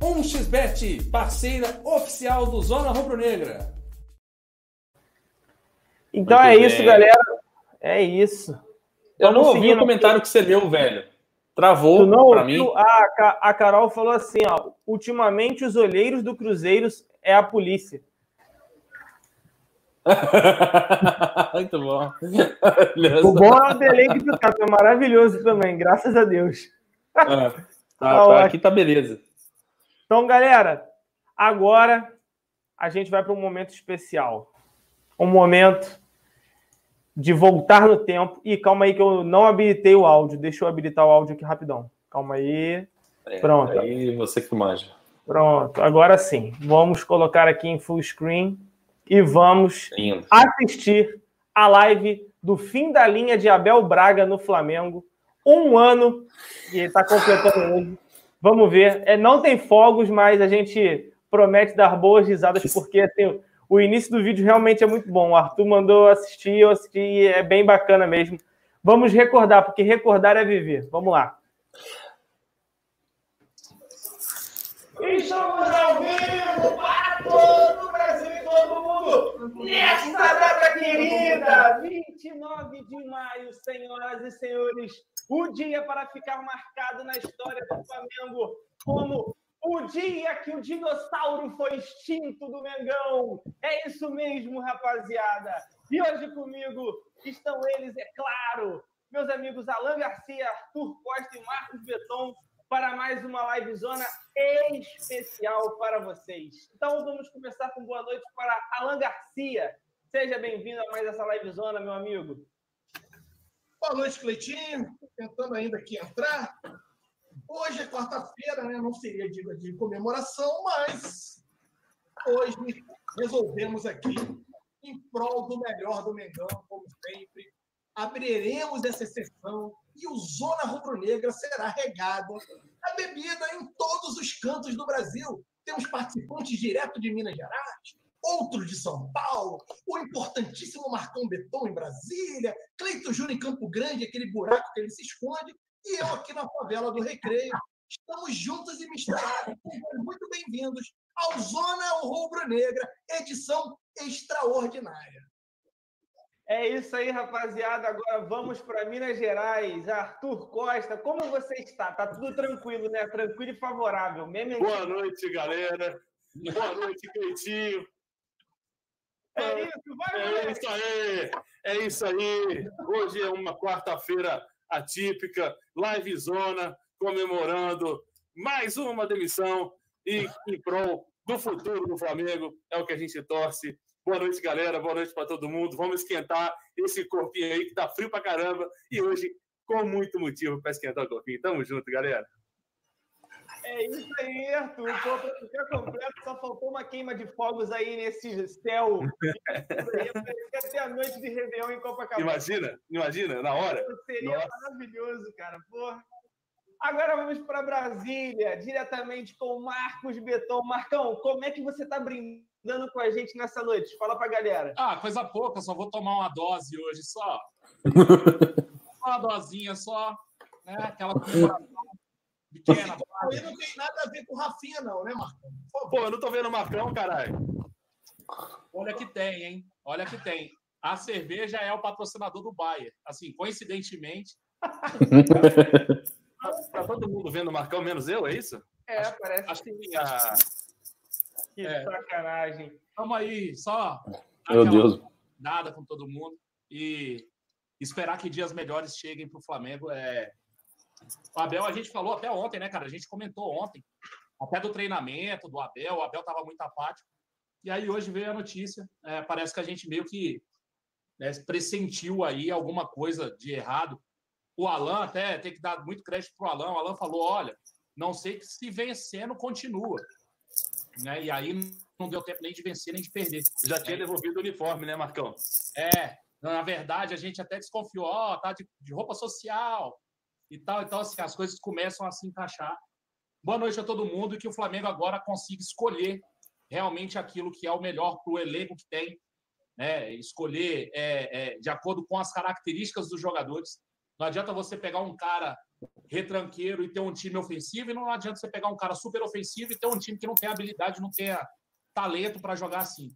1xBet, parceira oficial do Zona Rubro Negra. Então Muito é bem. isso, galera. É isso. Eu não ouvi o comentário que você leu, velho. Travou para mim. A, a Carol falou assim, ó. Ultimamente os olheiros do Cruzeiro é a polícia. Muito bom. o bom é o delay que tu tá, é maravilhoso também, graças a Deus. Ah, tá, tá, aqui tá beleza. Então, galera, agora a gente vai para um momento especial. Um momento de voltar no tempo. E calma aí que eu não habilitei o áudio. Deixa eu habilitar o áudio aqui rapidão. Calma aí. É, Pronto. Aí você que manja. Pronto. Agora sim. Vamos colocar aqui em full screen e vamos Lindo. assistir a live do fim da linha de Abel Braga no Flamengo. Um ano e está completando hoje. Vamos ver. É, não tem fogos, mas a gente promete dar boas risadas porque assim, o início do vídeo realmente é muito bom. O Arthur mandou assistir, eu assisti e é bem bacana mesmo. Vamos recordar, porque recordar é viver. Vamos lá. Estamos ao vivo para todo o Brasil e todo mundo nesta data querida, 29 de maio, senhoras e senhores, o dia para ficar marcado na história do Flamengo como o dia que o dinossauro foi extinto do Mengão. É isso mesmo, rapaziada. E hoje comigo estão eles, é claro, meus amigos Alan Garcia, Arthur Costa e Marcos Beton, para mais uma livezona especial para vocês. Então vamos começar com boa noite para Alan Garcia. Seja bem-vindo a mais essa livezona, meu amigo. Boa noite, Cleitinho. Tentando ainda aqui entrar. Hoje é quarta-feira, né? não seria dia de comemoração, mas hoje resolvemos aqui, em prol do melhor do Mengão, como sempre, abriremos essa sessão e o Zona Rubro-Negra será regada a bebida em todos os cantos do Brasil. Temos participantes direto de Minas Gerais, outros de São Paulo, o importantíssimo Marcão Beton em Brasília, Cleito Júnior em Campo Grande, aquele buraco que ele se esconde, e eu aqui na favela do Recreio. Estamos juntos e misturados. Muito bem-vindos ao Zona Rubro Negra, edição extraordinária. É isso aí, rapaziada. Agora vamos para Minas Gerais. Arthur Costa, como você está? Tá tudo tranquilo, né? Tranquilo e favorável. Meme Boa noite, galera. Boa noite, Cleitinho. É isso, vai, É isso aí. É isso aí. Hoje é uma quarta-feira atípica, live zona, comemorando mais uma demissão e em prol do futuro do Flamengo. É o que a gente torce. Boa noite, galera. Boa noite para todo mundo. Vamos esquentar esse corpinho aí que tá frio pra caramba. E hoje, com muito motivo para esquentar o corpinho. Tamo junto, galera. É isso aí, Arthur. Pra ficar completo, só faltou uma queima de fogos aí nesse céu. Até a noite de Réveillon em Copacabana. Imagina, imagina, na hora. Seria Nossa. maravilhoso, cara. Porra. Agora vamos para Brasília, diretamente com o Marcos Beton. Marcão, como é que você está brindando com a gente nessa noite? Fala para a galera. Ah, coisa pouca, só vou tomar uma dose hoje só. uma dosinha só, né? Aquela pequena. Aí não tem nada a ver com Rafinha, não, né, Marcão? Pô, eu não tô vendo o Marcão, caralho. Olha que tem, hein? Olha que tem. A cerveja é o patrocinador do Bayer. Assim, coincidentemente. Tá todo mundo vendo o Marcão, menos eu, é isso? É, acho, parece acho que sim. Ah, que é. sacanagem. Vamos aí, só. Meu Deus. Nada com todo mundo. E esperar que dias melhores cheguem para o Flamengo. É... O Abel, a gente falou até ontem, né, cara? A gente comentou ontem, até do treinamento do Abel. O Abel estava muito apático. E aí hoje veio a notícia. É, parece que a gente meio que né, pressentiu aí alguma coisa de errado o Alan até tem que dar muito crédito para o Alan. O Alan falou: olha, não sei se vencendo continua. Né? E aí não deu tempo nem de vencer nem de perder. Já tinha devolvido o uniforme, né, Marcão? É, na verdade, a gente até desconfiou, ó, oh, tá de, de, roupa social e tal. Então, assim, as coisas começam a se encaixar. Boa noite a todo mundo e que o Flamengo agora consiga escolher realmente aquilo que é o melhor para o elenco que tem, né? Escolher é, é, de acordo com as características dos jogadores. Não adianta você pegar um cara retranqueiro e ter um time ofensivo, e não adianta você pegar um cara super ofensivo e ter um time que não tem habilidade, não tenha talento para jogar assim.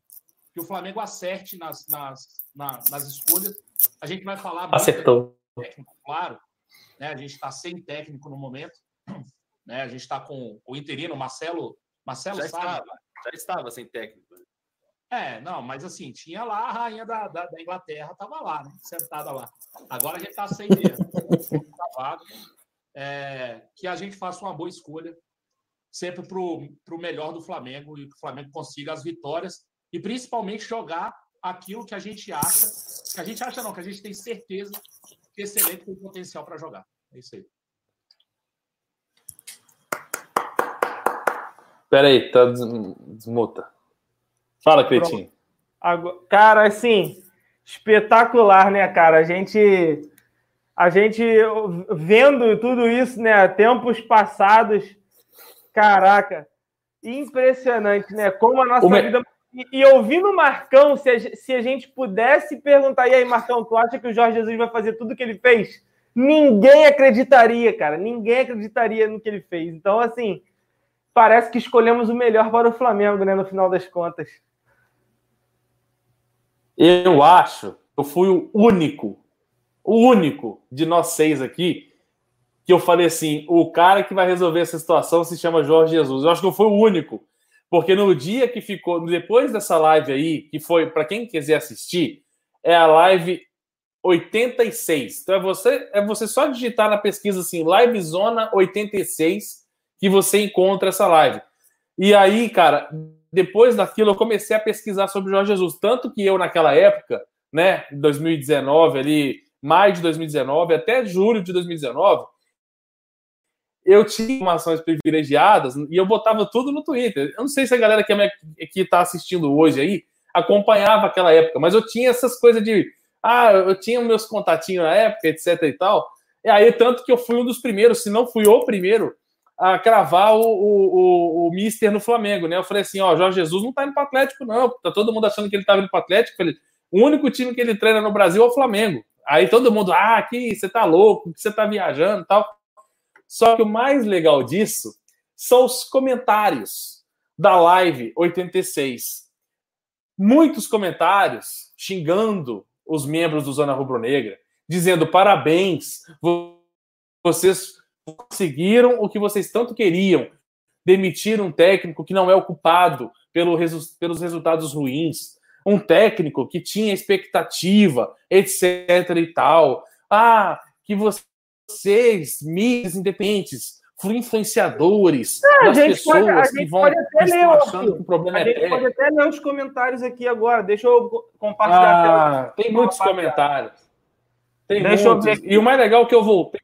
Que o Flamengo acerte nas, nas, nas, nas escolhas. A gente vai falar. Acertou. Técnico, claro. Né? A gente está sem técnico no momento. Né? A gente está com o interino, Marcelo. Marcelo já. Estava, já estava sem técnico. É, não, mas assim, tinha lá a rainha da, da, da Inglaterra, estava lá, né, sentada lá. Agora a gente está sem mesmo. É, que a gente faça uma boa escolha, sempre para o melhor do Flamengo e que o Flamengo consiga as vitórias e principalmente jogar aquilo que a gente acha, que a gente acha não, que a gente tem certeza elenco tem potencial para jogar. É isso aí. Peraí, tá desmuta. Fala, Cretinho. Cara, assim, espetacular, né, cara? A gente, a gente vendo tudo isso, né, tempos passados, caraca, impressionante, né? Como a nossa o vida. E, ouvindo o Marcão, se a, se a gente pudesse perguntar, e aí, Marcão, tu acha que o Jorge Jesus vai fazer tudo que ele fez? Ninguém acreditaria, cara. Ninguém acreditaria no que ele fez. Então, assim, parece que escolhemos o melhor para o Flamengo, né, no final das contas. Eu acho, eu fui o único, o único de nós seis aqui que eu falei assim: o cara que vai resolver essa situação se chama Jorge Jesus. Eu acho que eu fui o único, porque no dia que ficou, depois dessa live aí, que foi, para quem quiser assistir, é a live 86. Então é você, é você só digitar na pesquisa assim, Live Zona 86, que você encontra essa live. E aí, cara, depois daquilo eu comecei a pesquisar sobre Jorge Jesus. Tanto que eu, naquela época, né, 2019, ali, maio de 2019, até julho de 2019, eu tinha informações privilegiadas e eu botava tudo no Twitter. Eu não sei se a galera que está assistindo hoje aí acompanhava aquela época, mas eu tinha essas coisas de. Ah, eu tinha meus contatinhos na época, etc e tal. E aí, tanto que eu fui um dos primeiros, se não fui o primeiro, a cravar o, o, o, o Mister no Flamengo, né? Eu falei assim, ó, Jorge Jesus não tá indo para Atlético, não. Tá todo mundo achando que ele tá indo para Atlético. Falei, o único time que ele treina no Brasil é o Flamengo. Aí todo mundo, ah, que você tá louco, que você tá viajando tal. Só que o mais legal disso são os comentários da live 86. Muitos comentários xingando os membros do Zona Rubro Negra, dizendo parabéns, vocês conseguiram o que vocês tanto queriam, demitir um técnico que não é ocupado pelo resu pelos resultados ruins, um técnico que tinha expectativa, etc e tal. Ah, que vocês, mídias independentes, influenciadores é, das pessoas pode, que vão achando que o problema a é gente pode até ler os comentários aqui agora. Deixa eu compartilhar. Ah, tem muitos comentários. Tem Deixa muitos. E o mais legal é que eu voltei.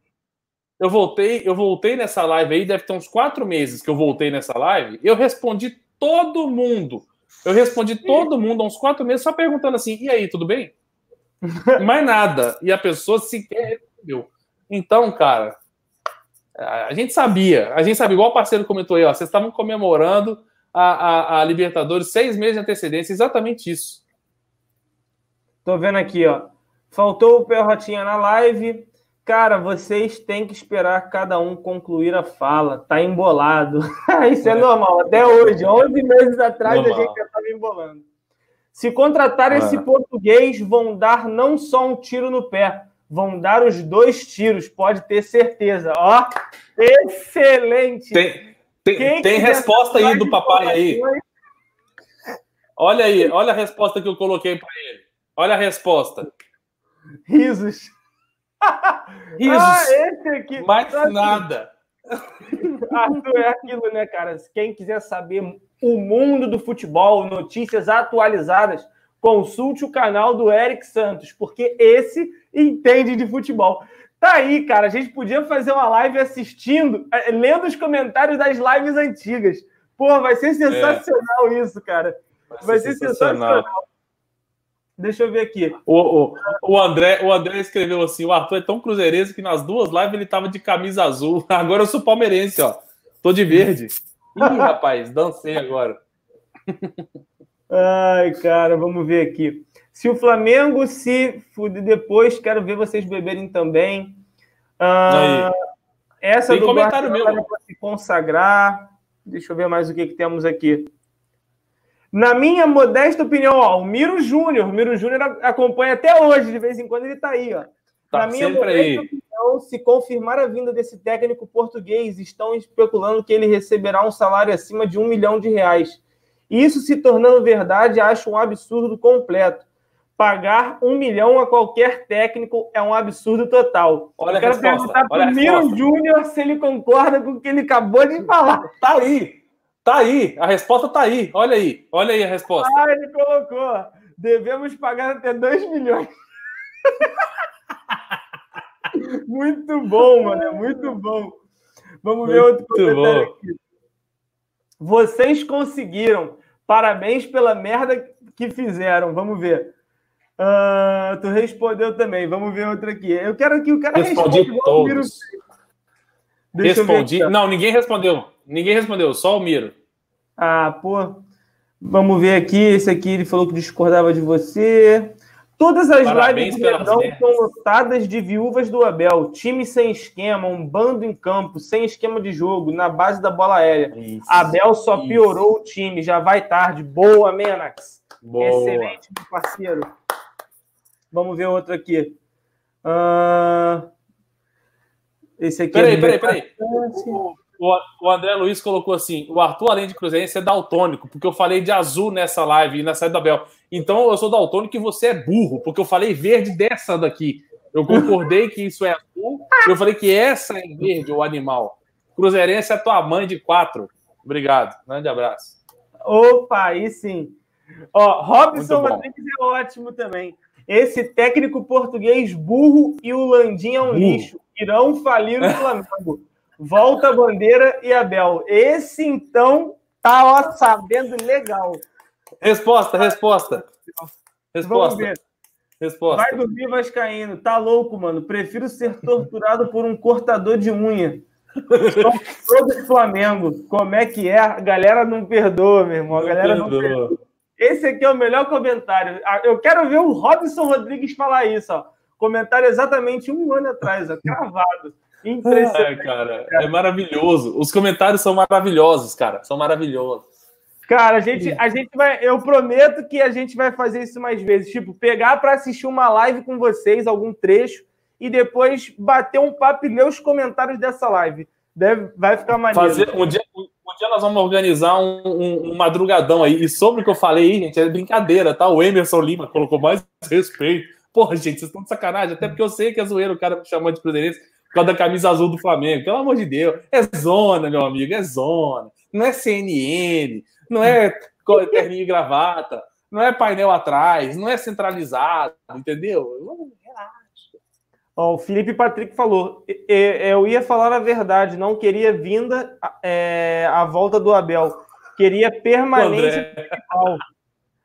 Eu voltei, eu voltei nessa live aí, deve ter uns quatro meses que eu voltei nessa live. Eu respondi todo mundo. Eu respondi todo mundo há uns quatro meses só perguntando assim: e aí, tudo bem? Mais nada. E a pessoa sequer respondeu. Então, cara, a gente sabia, a gente sabia, igual o parceiro comentou aí, ó, vocês estavam comemorando a, a, a, Libertadores seis meses de antecedência, exatamente isso. Tô vendo aqui, ó. Faltou o Perrotinha na live. Cara, vocês têm que esperar cada um concluir a fala. Tá embolado. isso é, é, normal. Até hoje, 11 meses atrás, normal. a gente já estava embolando. Se contratar esse português, vão dar não só um tiro no pé, vão dar os dois tiros, pode ter certeza. Ó, excelente. Tem, tem, tem resposta aí do papai aí. Olha aí, olha a resposta que eu coloquei para ele. Olha a resposta. Risos. Risos. Ah, esse aqui. Mais nada. Arthur, é aquilo, né, cara? Quem quiser saber o mundo do futebol, notícias atualizadas, consulte o canal do Eric Santos, porque esse entende de futebol. Tá aí, cara. A gente podia fazer uma live assistindo, eh, lendo os comentários das lives antigas. Pô, vai ser sensacional é. isso, cara. Vai, vai ser, ser sensacional. sensacional. Deixa eu ver aqui. O, o, o, André, o André escreveu assim: o Arthur é tão cruzeirense que nas duas lives ele tava de camisa azul. Agora eu sou palmeirense, ó. Tô de verde. Ih, rapaz, dancei agora. Ai, cara, vamos ver aqui. Se o Flamengo se fuder depois, quero ver vocês beberem também. Ah, essa Tem do comentário meu. para se consagrar. Deixa eu ver mais o que, que temos aqui. Na minha modesta opinião, ó, o Miro Júnior, o Miro Júnior acompanha até hoje, de vez em quando ele está aí, ó. Tá Na minha modesta aí. opinião, se confirmar a vinda desse técnico português, estão especulando que ele receberá um salário acima de um milhão de reais. Isso se tornando verdade, acho um absurdo completo pagar um milhão a qualquer técnico é um absurdo total. Olha Eu quero a perguntar para o Miro Júnior se ele concorda com o que ele acabou de falar. Tá aí. Tá aí. A resposta tá aí. Olha aí. Olha aí a resposta. Ah, ele colocou. Devemos pagar até 2 milhões. muito bom, mano. Muito bom. Vamos muito ver outro comentário bom. aqui. Vocês conseguiram. Parabéns pela merda que fizeram. Vamos ver. Uh, tu respondeu também. Vamos ver outra aqui. Eu quero que o cara Respondi responda todos. Deixa Respondi. Não, ninguém respondeu. Ninguém respondeu, só o Miro. Ah, pô. Vamos ver aqui. Esse aqui ele falou que discordava de você. Todas as Parabéns lives do Verdão são lotadas de viúvas do Abel. Time sem esquema, um bando em campo, sem esquema de jogo, na base da bola aérea. Isso, Abel só isso. piorou o time. Já vai tarde. Boa, Menax. Boa. Excelente, meu parceiro. Vamos ver outro aqui. Uh... Esse aqui peraí, é peraí, peraí. O, o, André Luiz colocou assim: o Arthur, além de cruzeirense, é daltônico, porque eu falei de azul nessa live e na saída da Bel. Então eu sou daltônico e você é burro, porque eu falei verde dessa daqui. Eu concordei que isso é azul, eu falei que essa é verde, o animal. Cruzeirense é tua mãe de quatro. Obrigado. Grande abraço. Opa, aí sim. Ó, Robson Rodrigues é ótimo também. Esse técnico português burro e o Landim é um burro. lixo. Irão falir o Flamengo. Volta Bandeira e Abel. Esse, então, tá ó, sabendo legal. Resposta, resposta. Resposta. Resposta. Vai dormir Vascaíno. Tá louco, mano. Prefiro ser torturado por um cortador de unha. Todo Flamengo. Como é que é? A galera não perdoa, meu irmão. A galera não perdoa. Esse aqui é o melhor comentário. Ah, eu quero ver o Robson Rodrigues falar isso, ó. Comentário exatamente um ano atrás, ó, cravado. Impressionante. cara, é maravilhoso. Os comentários são maravilhosos, cara. São maravilhosos. Cara, a gente, a gente vai. Eu prometo que a gente vai fazer isso mais vezes. Tipo, pegar para assistir uma live com vocês, algum trecho, e depois bater um papo e ler os comentários dessa live. Deve, vai ficar maneiro. Fazer, um, dia, um, dia nós vamos organizar um, um, um, madrugadão aí. E sobre o que eu falei aí, gente, é brincadeira, tá? O Emerson Lima colocou mais respeito. Porra, gente, vocês estão de sacanagem. Até porque eu sei que é zoeiro o cara me chamando de cruzeirense por causa da camisa azul do Flamengo. Pelo amor de Deus. É zona, meu amigo, é zona. Não é CNN, não é terninho e gravata, não é painel atrás, não é centralizado, entendeu? Relaxa. Ó, o Felipe Patrick falou: eu ia falar a verdade, não queria vinda é, a volta do Abel, queria permanência.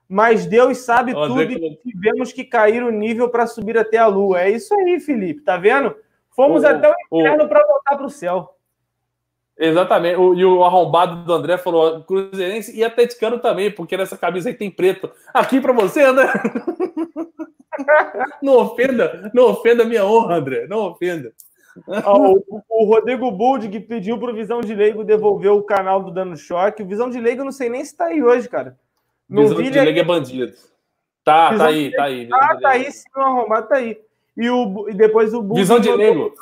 Mas Deus sabe tudo e tivemos que cair o nível para subir até a lua. É isso aí, Felipe, tá vendo? Fomos até o inferno para voltar para o céu. Exatamente. O, e o arrombado do André falou Cruzeirense e atleticano também, porque nessa camisa aí tem preto. Aqui para você, André. não ofenda, não ofenda minha honra, André. Não ofenda. o, o, Rodrigo Buldig pediu pro Visão de Leigo devolver o canal do Dando Choque. O Visão de Leigo eu não sei nem se tá aí hoje, cara. Não Visão de Leigo é bandido. Tá, Visão tá aí, tá aí. Ah, tá aí sim, arrombado tá aí. E, o, e depois o Buldig Visão de Leigo.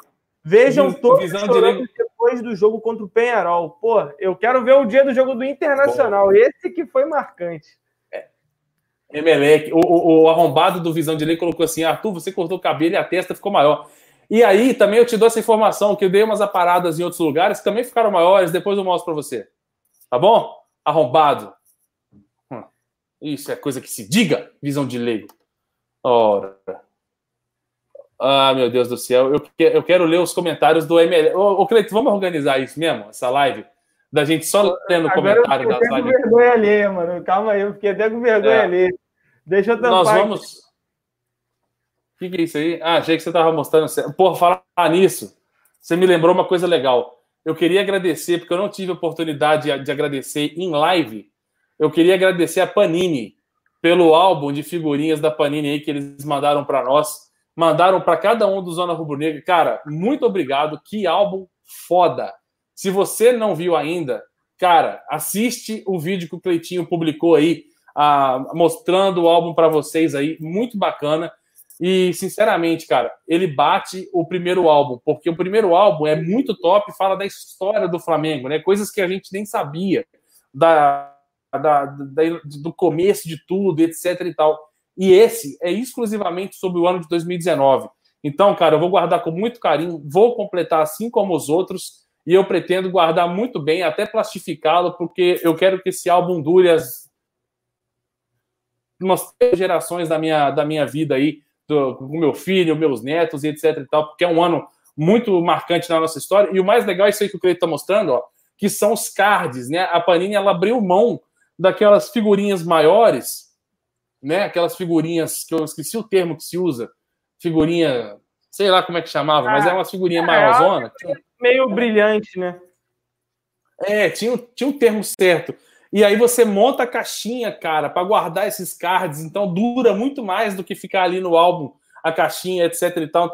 Vejam todos chorando depois do jogo contra o Penharol. Pô, eu quero ver o dia do jogo do Internacional. Bom. Esse que foi marcante. É. Emelec, o, o, o, arrombado do Visão de Lei colocou assim: Arthur, você cortou o cabelo e a testa ficou maior. E aí, também eu te dou essa informação, que eu dei umas aparadas em outros lugares que também ficaram maiores, depois eu mostro para você. Tá bom? Arrombado. Hum. Isso é coisa que se diga, visão de lei. Ora. Ah, meu Deus do céu. Eu, eu quero ler os comentários do ML. Ô, ô Cleito, vamos organizar isso mesmo, essa live? Da gente só lendo o comentário das lives. Eu fiquei com vergonha ali, mano. Calma aí, eu fiquei até com vergonha é. ali. Deixa eu tampar. Nós vamos. O que, que é isso aí? Ah, achei que você estava mostrando. Porra, falar nisso, você me lembrou uma coisa legal. Eu queria agradecer, porque eu não tive oportunidade de, de agradecer em live. Eu queria agradecer a Panini pelo álbum de figurinhas da Panini aí que eles mandaram para nós mandaram para cada um do Zona Rubro Negra. Cara, muito obrigado. Que álbum foda. Se você não viu ainda, cara, assiste o vídeo que o Cleitinho publicou aí, ah, mostrando o álbum para vocês aí. Muito bacana. E, sinceramente, cara, ele bate o primeiro álbum, porque o primeiro álbum é muito top, fala da história do Flamengo, né? Coisas que a gente nem sabia da, da, da do começo de tudo, etc e tal. E esse é exclusivamente sobre o ano de 2019. Então, cara, eu vou guardar com muito carinho, vou completar assim como os outros, e eu pretendo guardar muito bem, até plastificá-lo, porque eu quero que esse álbum dure as umas gerações da minha, da minha vida aí, do, com meu filho, meus netos e etc e tal, porque é um ano muito marcante na nossa história. E o mais legal é isso aí que o Cleito está mostrando, ó, que são os cards, né? A Panini ela abriu mão daquelas figurinhas maiores né? Aquelas figurinhas que eu esqueci o termo que se usa, figurinha, sei lá como é que chamava, ah, mas é uma figurinha é, maiorzona. Meio brilhante, né? É, tinha, tinha um termo certo. E aí você monta a caixinha, cara, para guardar esses cards, então dura muito mais do que ficar ali no álbum a caixinha, etc e tal.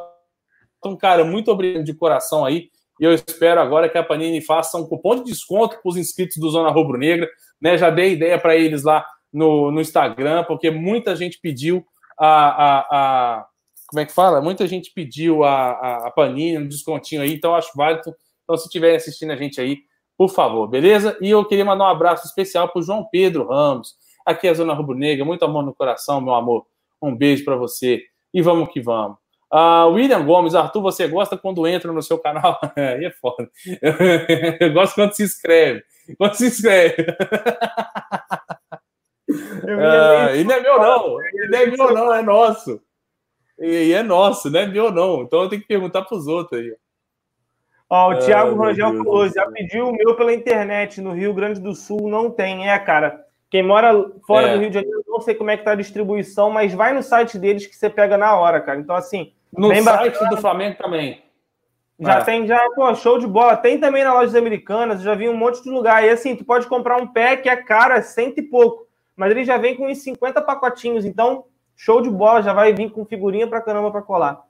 Então, cara, muito obrigado de coração aí. E eu espero agora que a Panini faça um cupom de desconto para os inscritos do Zona Rubro Negra, né? Já dei ideia para eles lá no, no Instagram, porque muita gente pediu a, a, a, Como é que fala? Muita gente pediu a, a, a Panini, um descontinho aí, então acho válido. Então, se estiverem assistindo a gente aí, por favor, beleza? E eu queria mandar um abraço especial para o João Pedro Ramos, aqui é a Zona Rubro Negra, muito amor no coração, meu amor. Um beijo para você e vamos que vamos. Uh, William Gomes, Arthur, você gosta quando entra no seu canal? Aí é foda. Eu gosto quando se inscreve. Quando se inscreve. Ah, e não é meu, não. E não é meu, não, é nosso. E, é nosso, não é meu, não. Então eu tenho que perguntar para os outros aí. Ó, o ah, Thiago Rangel falou: já pediu o meu pela internet. No Rio Grande do Sul não tem. É, cara. Quem mora fora é. do Rio de Janeiro, não sei como é que tá a distribuição, mas vai no site deles que você pega na hora, cara. Então, assim. No site bacana. do Flamengo também. Já é. tem, já, pô, show de bola. Tem também na lojas americanas, já vi um monte de lugar. E assim, tu pode comprar um pé que é cara, é cento e pouco mas ele já vem com uns 50 pacotinhos, então show de bola, já vai vir com figurinha pra caramba para colar.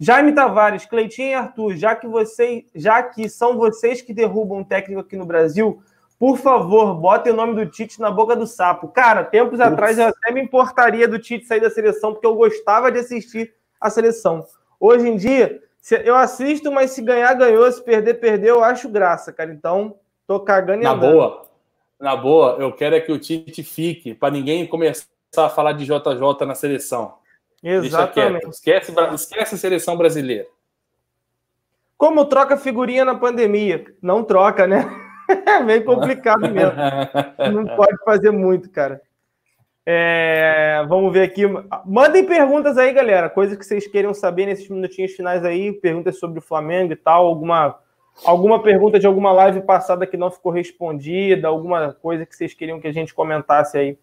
Jaime Tavares, Cleitinho e Arthur, já que vocês, já que são vocês que derrubam o técnico aqui no Brasil, Por favor, botem o nome do Tite na boca do sapo. Cara, tempos Ups. atrás eu até me importaria do Tite sair da seleção, porque eu gostava de assistir a seleção. Hoje em dia, eu assisto, mas se ganhar, ganhou. Se perder, perdeu. Eu acho graça, cara. Então, tô cagando e Na andando. boa. Na boa, eu quero é que o Tite fique, para ninguém começar a falar de JJ na seleção. Exatamente. Esquece, esquece a seleção brasileira. Como troca figurinha na pandemia? Não troca, né? É meio complicado mesmo. Não pode fazer muito, cara. É, vamos ver aqui. Mandem perguntas aí, galera. Coisas que vocês queiram saber nesses minutinhos finais aí. Perguntas sobre o Flamengo e tal. Alguma, alguma pergunta de alguma live passada que não ficou respondida. Alguma coisa que vocês queriam que a gente comentasse aí.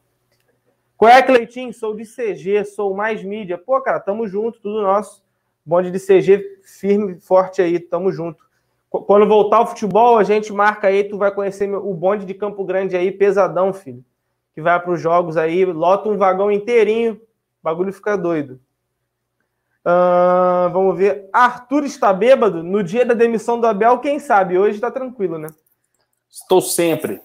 Qual é, Cleitinho? Sou de CG, sou mais mídia. Pô, cara, tamo junto, tudo nosso. Bonde de CG firme, forte aí, tamo junto. Quando voltar ao futebol, a gente marca aí, tu vai conhecer o bonde de Campo Grande aí, pesadão, filho. Que vai para os jogos aí, lota um vagão inteirinho, o bagulho fica doido. Uh, vamos ver. Arthur está bêbado? No dia da demissão do Abel, quem sabe? Hoje está tranquilo, né? Estou sempre.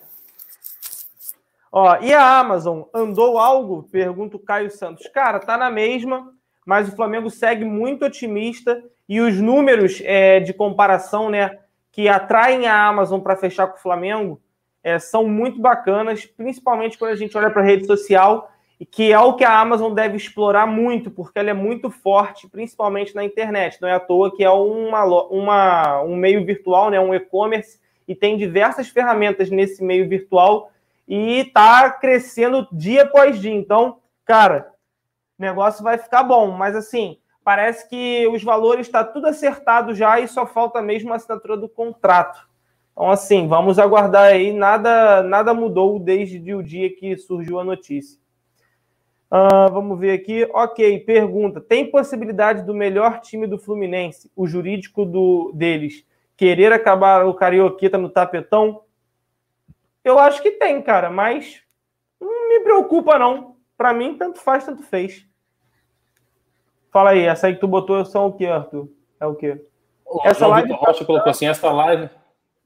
Ó, e a Amazon andou algo? Pergunta o Caio Santos. Cara, tá na mesma, mas o Flamengo segue muito otimista e os números é, de comparação, né, que atraem a Amazon para fechar com o Flamengo é, são muito bacanas, principalmente quando a gente olha para a rede social, que é o que a Amazon deve explorar muito, porque ela é muito forte, principalmente na internet. Não é à toa que é uma, uma, um meio virtual, né, um e-commerce, e tem diversas ferramentas nesse meio virtual e está crescendo dia após dia. Então, cara, o negócio vai ficar bom. Mas assim, parece que os valores está tudo acertado já e só falta mesmo a assinatura do contrato. Então, assim, vamos aguardar aí. Nada, nada mudou desde o dia que surgiu a notícia. Uh, vamos ver aqui. Ok, pergunta: tem possibilidade do melhor time do Fluminense, o jurídico do, deles, querer acabar o Carioqueta no tapetão? Eu acho que tem, cara, mas não me preocupa, não. Para mim, tanto faz, tanto fez. Fala aí, essa aí que tu botou são o que, Arthur? É o quê? essa live. Vitor Rocha colocou assim: essa live.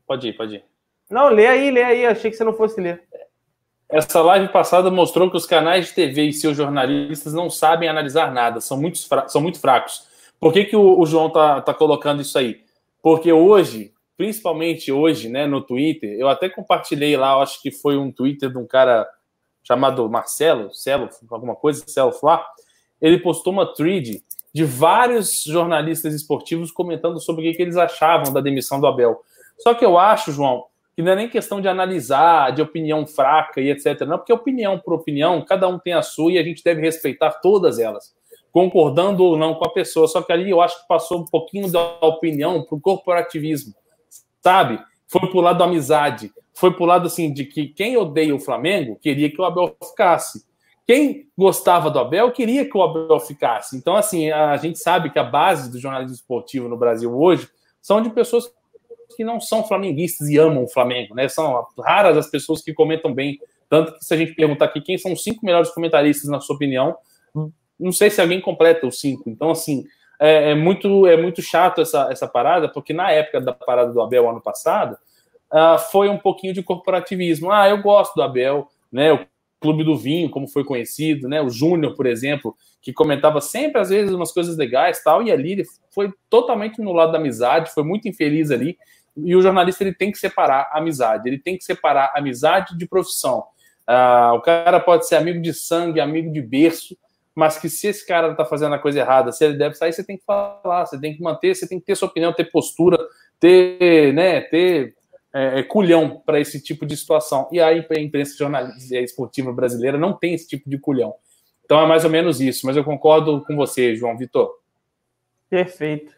Pode ir, pode ir. Não, lê aí, lê aí. Achei que você não fosse ler. Essa live passada mostrou que os canais de TV e seus jornalistas não sabem analisar nada, são muito, são muito fracos. Por que, que o, o João tá, tá colocando isso aí? Porque hoje, principalmente hoje, né, no Twitter, eu até compartilhei lá, acho que foi um Twitter de um cara chamado Marcelo, Celo, alguma coisa, Celo Flá, ele postou uma thread de vários jornalistas esportivos comentando sobre o que, que eles achavam da demissão do Abel. Só que eu acho, João, que não é nem questão de analisar, de opinião fraca e etc. Não, porque opinião por opinião, cada um tem a sua e a gente deve respeitar todas elas, concordando ou não com a pessoa. Só que ali eu acho que passou um pouquinho da opinião para o corporativismo, sabe? Foi para o lado da amizade, foi para o lado assim de que quem odeia o Flamengo queria que o Abel ficasse quem gostava do Abel queria que o Abel ficasse. Então, assim, a gente sabe que a base do jornalismo esportivo no Brasil hoje são de pessoas que não são flamenguistas e amam o Flamengo, né? São raras as pessoas que comentam bem. Tanto que se a gente perguntar aqui quem são os cinco melhores comentaristas, na sua opinião, não sei se alguém completa os cinco. Então, assim, é, é, muito, é muito chato essa, essa parada, porque na época da parada do Abel ano passado, uh, foi um pouquinho de corporativismo. Ah, eu gosto do Abel, né? Eu Clube do Vinho, como foi conhecido, né? O Júnior, por exemplo, que comentava sempre, às vezes, umas coisas legais tal, e ali ele foi totalmente no lado da amizade, foi muito infeliz ali. E o jornalista ele tem que separar a amizade, ele tem que separar amizade de profissão. Ah, o cara pode ser amigo de sangue, amigo de berço, mas que se esse cara está fazendo a coisa errada, se ele deve sair, você tem que falar, você tem que manter, você tem que ter sua opinião, ter postura, ter, né, ter é, é, culhão para esse tipo de situação. E aí a imprensa jornalista esportiva brasileira não tem esse tipo de culhão. Então é mais ou menos isso, mas eu concordo com você, João Vitor. Perfeito.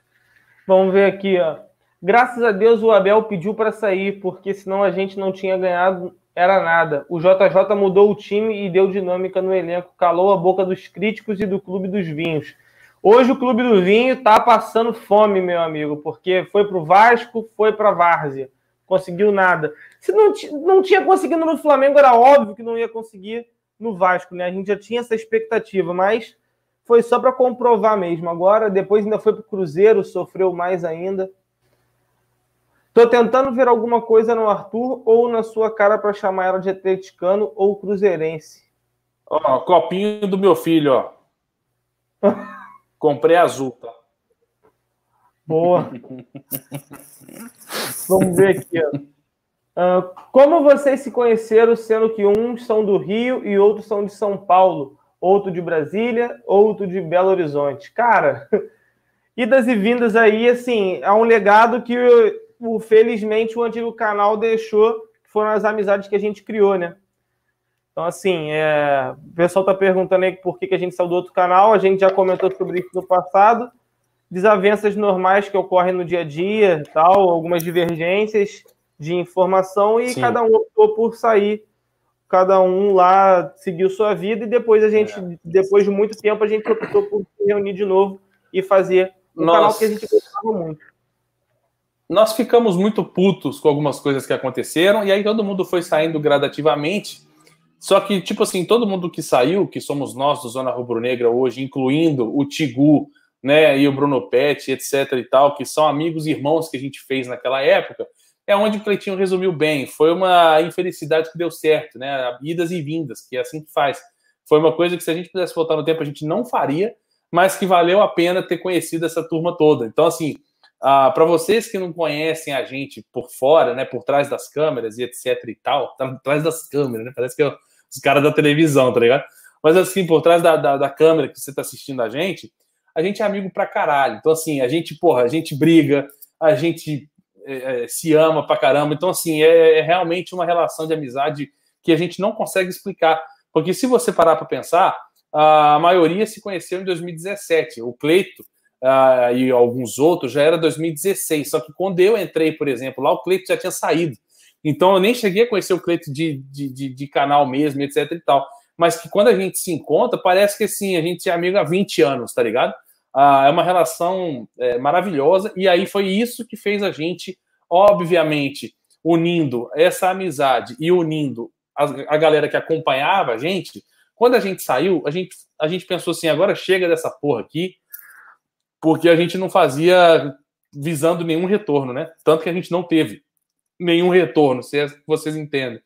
Vamos ver aqui, ó. Graças a Deus o Abel pediu para sair, porque senão a gente não tinha ganhado, era nada. O JJ mudou o time e deu dinâmica no elenco, calou a boca dos críticos e do Clube dos Vinhos. Hoje o Clube do Vinho está passando fome, meu amigo, porque foi para o Vasco, foi para a Várzea conseguiu nada. Se não, não tinha conseguido no Flamengo, era óbvio que não ia conseguir no Vasco, né? A gente já tinha essa expectativa, mas foi só para comprovar mesmo. Agora, depois ainda foi para o Cruzeiro, sofreu mais ainda. Tô tentando ver alguma coisa no Arthur ou na sua cara para chamar ela de atleticano ou cruzeirense. Ó, copinho do meu filho, ó. Comprei azul, tá? Boa. Vamos ver aqui, ó. Uh, como vocês se conheceram, sendo que uns são do Rio e outros são de São Paulo, outro de Brasília, outro de Belo Horizonte? Cara, idas e vindas aí, assim, é um legado que, felizmente, o antigo canal deixou, que foram as amizades que a gente criou, né? Então, assim, é... o pessoal está perguntando aí por que, que a gente saiu do outro canal, a gente já comentou sobre isso no passado, desavenças normais que ocorrem no dia a dia, tal, algumas divergências de informação e Sim. cada um optou por sair, cada um lá seguiu sua vida e depois a gente, é. depois de muito tempo, a gente optou por se reunir de novo e fazer um Nós... canal que a gente gostava muito. Nós ficamos muito putos com algumas coisas que aconteceram e aí todo mundo foi saindo gradativamente. Só que, tipo assim, todo mundo que saiu, que somos nós do Zona Rubro Negra hoje, incluindo o Tigu, né, e o Bruno Pet, etc e tal, que são amigos e irmãos que a gente fez naquela época, é onde o Cleitinho resumiu bem. Foi uma infelicidade que deu certo, né? Idas e vindas, que é assim que faz. Foi uma coisa que se a gente pudesse voltar no tempo a gente não faria, mas que valeu a pena ter conhecido essa turma toda. Então, assim, ah, para vocês que não conhecem a gente por fora, né, por trás das câmeras e etc e tal, por trás das câmeras, né? Parece que é os caras da televisão, tá ligado? Mas assim, por trás da, da, da câmera que você tá assistindo a gente, a gente é amigo pra caralho. Então, assim, a gente, porra, a gente briga, a gente é, é, se ama pra caramba. Então, assim, é, é, realmente uma relação de amizade que a gente não consegue explicar. Porque se você parar para pensar, a maioria se conheceu em 2017. O Cleito uh, e alguns outros já era 2016. Só que quando eu entrei, por exemplo, lá o Cleito já tinha saído. Então eu nem cheguei a conhecer o Cleito de, de, de, de canal mesmo, etc e tal. Mas que quando a gente se encontra, parece que sim, a gente é amigo há 20 anos, tá ligado? Ah, é uma relação é, maravilhosa, e aí foi isso que fez a gente, obviamente, unindo essa amizade e unindo a, a galera que acompanhava a gente. Quando a gente saiu, a gente, a gente pensou assim: agora chega dessa porra aqui, porque a gente não fazia visando nenhum retorno, né? Tanto que a gente não teve nenhum retorno, se vocês entendem.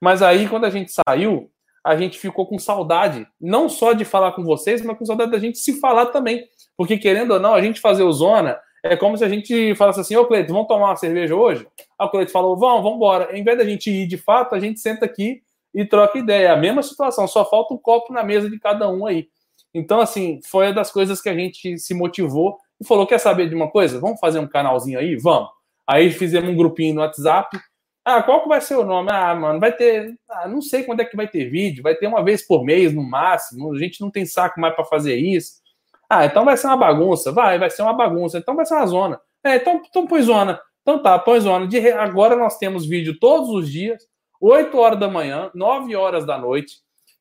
Mas aí, quando a gente saiu, a gente ficou com saudade, não só de falar com vocês, mas com saudade da gente se falar também. Porque, querendo ou não, a gente fazer o Zona é como se a gente falasse assim: Ô Cleito, vamos tomar uma cerveja hoje? Aí o Cleito falou: vamos, vamos embora. Em vez da gente ir de fato, a gente senta aqui e troca ideia. É a mesma situação, só falta um copo na mesa de cada um aí. Então, assim, foi uma das coisas que a gente se motivou e falou: quer saber de uma coisa? Vamos fazer um canalzinho aí? Vamos. Aí fizemos um grupinho no WhatsApp. Ah, qual que vai ser o nome? Ah, mano, vai ter. Ah, não sei quando é que vai ter vídeo. Vai ter uma vez por mês, no máximo. A gente não tem saco mais para fazer isso. Ah, então vai ser uma bagunça. Vai, vai ser uma bagunça. Então vai ser uma zona. É, então, então põe zona. Então tá, põe zona. De, agora nós temos vídeo todos os dias, 8 horas da manhã, 9 horas da noite.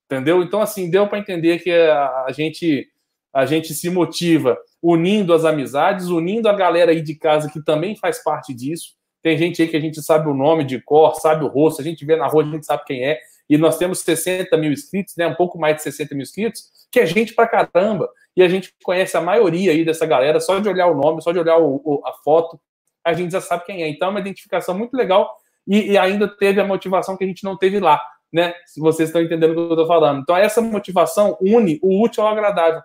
Entendeu? Então, assim, deu para entender que a, a, gente a gente se motiva unindo as amizades, unindo a galera aí de casa que também faz parte disso. Tem gente aí que a gente sabe o nome de cor, sabe o rosto, a gente vê na rua, a gente sabe quem é. E nós temos 60 mil inscritos, né? Um pouco mais de 60 mil inscritos, que é gente pra caramba e a gente conhece a maioria aí dessa galera, só de olhar o nome, só de olhar o, o, a foto, a gente já sabe quem é. Então é uma identificação muito legal e, e, ainda teve a motivação que a gente não teve lá, né? Se vocês estão entendendo o que eu estou falando. Então essa motivação une o útil ao agradável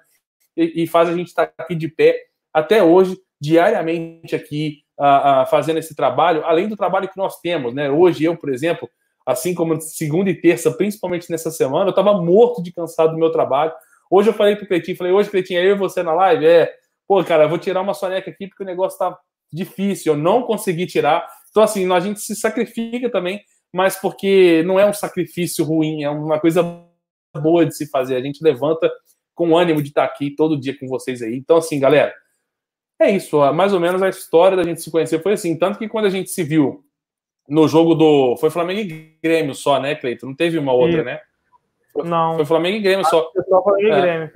e, e faz a gente estar aqui de pé até hoje, diariamente aqui, uh, fazendo esse trabalho, além do trabalho que nós temos, né? Hoje eu, por exemplo, assim como segunda e terça, principalmente nessa semana, eu estava morto de cansado do meu trabalho. Hoje eu falei pro Cleitinho, falei, hoje, Cleitinho, é eu e você na live? É, pô, cara, eu vou tirar uma soneca aqui porque o negócio tá difícil, eu não consegui tirar. Então, assim, a gente se sacrifica também, mas porque não é um sacrifício ruim, é uma coisa boa de se fazer. A gente levanta com ânimo de estar aqui todo dia com vocês aí. Então, assim, galera, é isso. Mais ou menos a história da gente se conhecer foi assim. Tanto que quando a gente se viu no jogo do. Foi Flamengo e Grêmio só, né, Cleiton? Não teve uma outra, né? Não. Foi Flamengo e Grêmio só. Só Flamengo e é. Grêmio.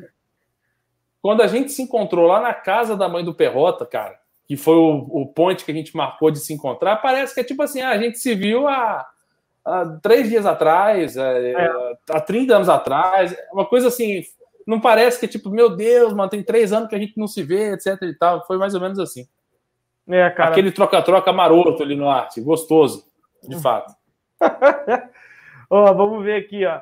Quando a gente se encontrou lá na casa da mãe do Perrota, cara, que foi o, o ponte que a gente marcou de se encontrar, parece que é tipo assim, ah, a gente se viu há, há três dias atrás, é, é. há 30 anos atrás, uma coisa assim, não parece que é tipo, meu Deus, mano, tem três anos que a gente não se vê, etc e tal. Foi mais ou menos assim. É, cara. Aquele troca-troca maroto ali no arte, gostoso, de fato. ó, vamos ver aqui, ó.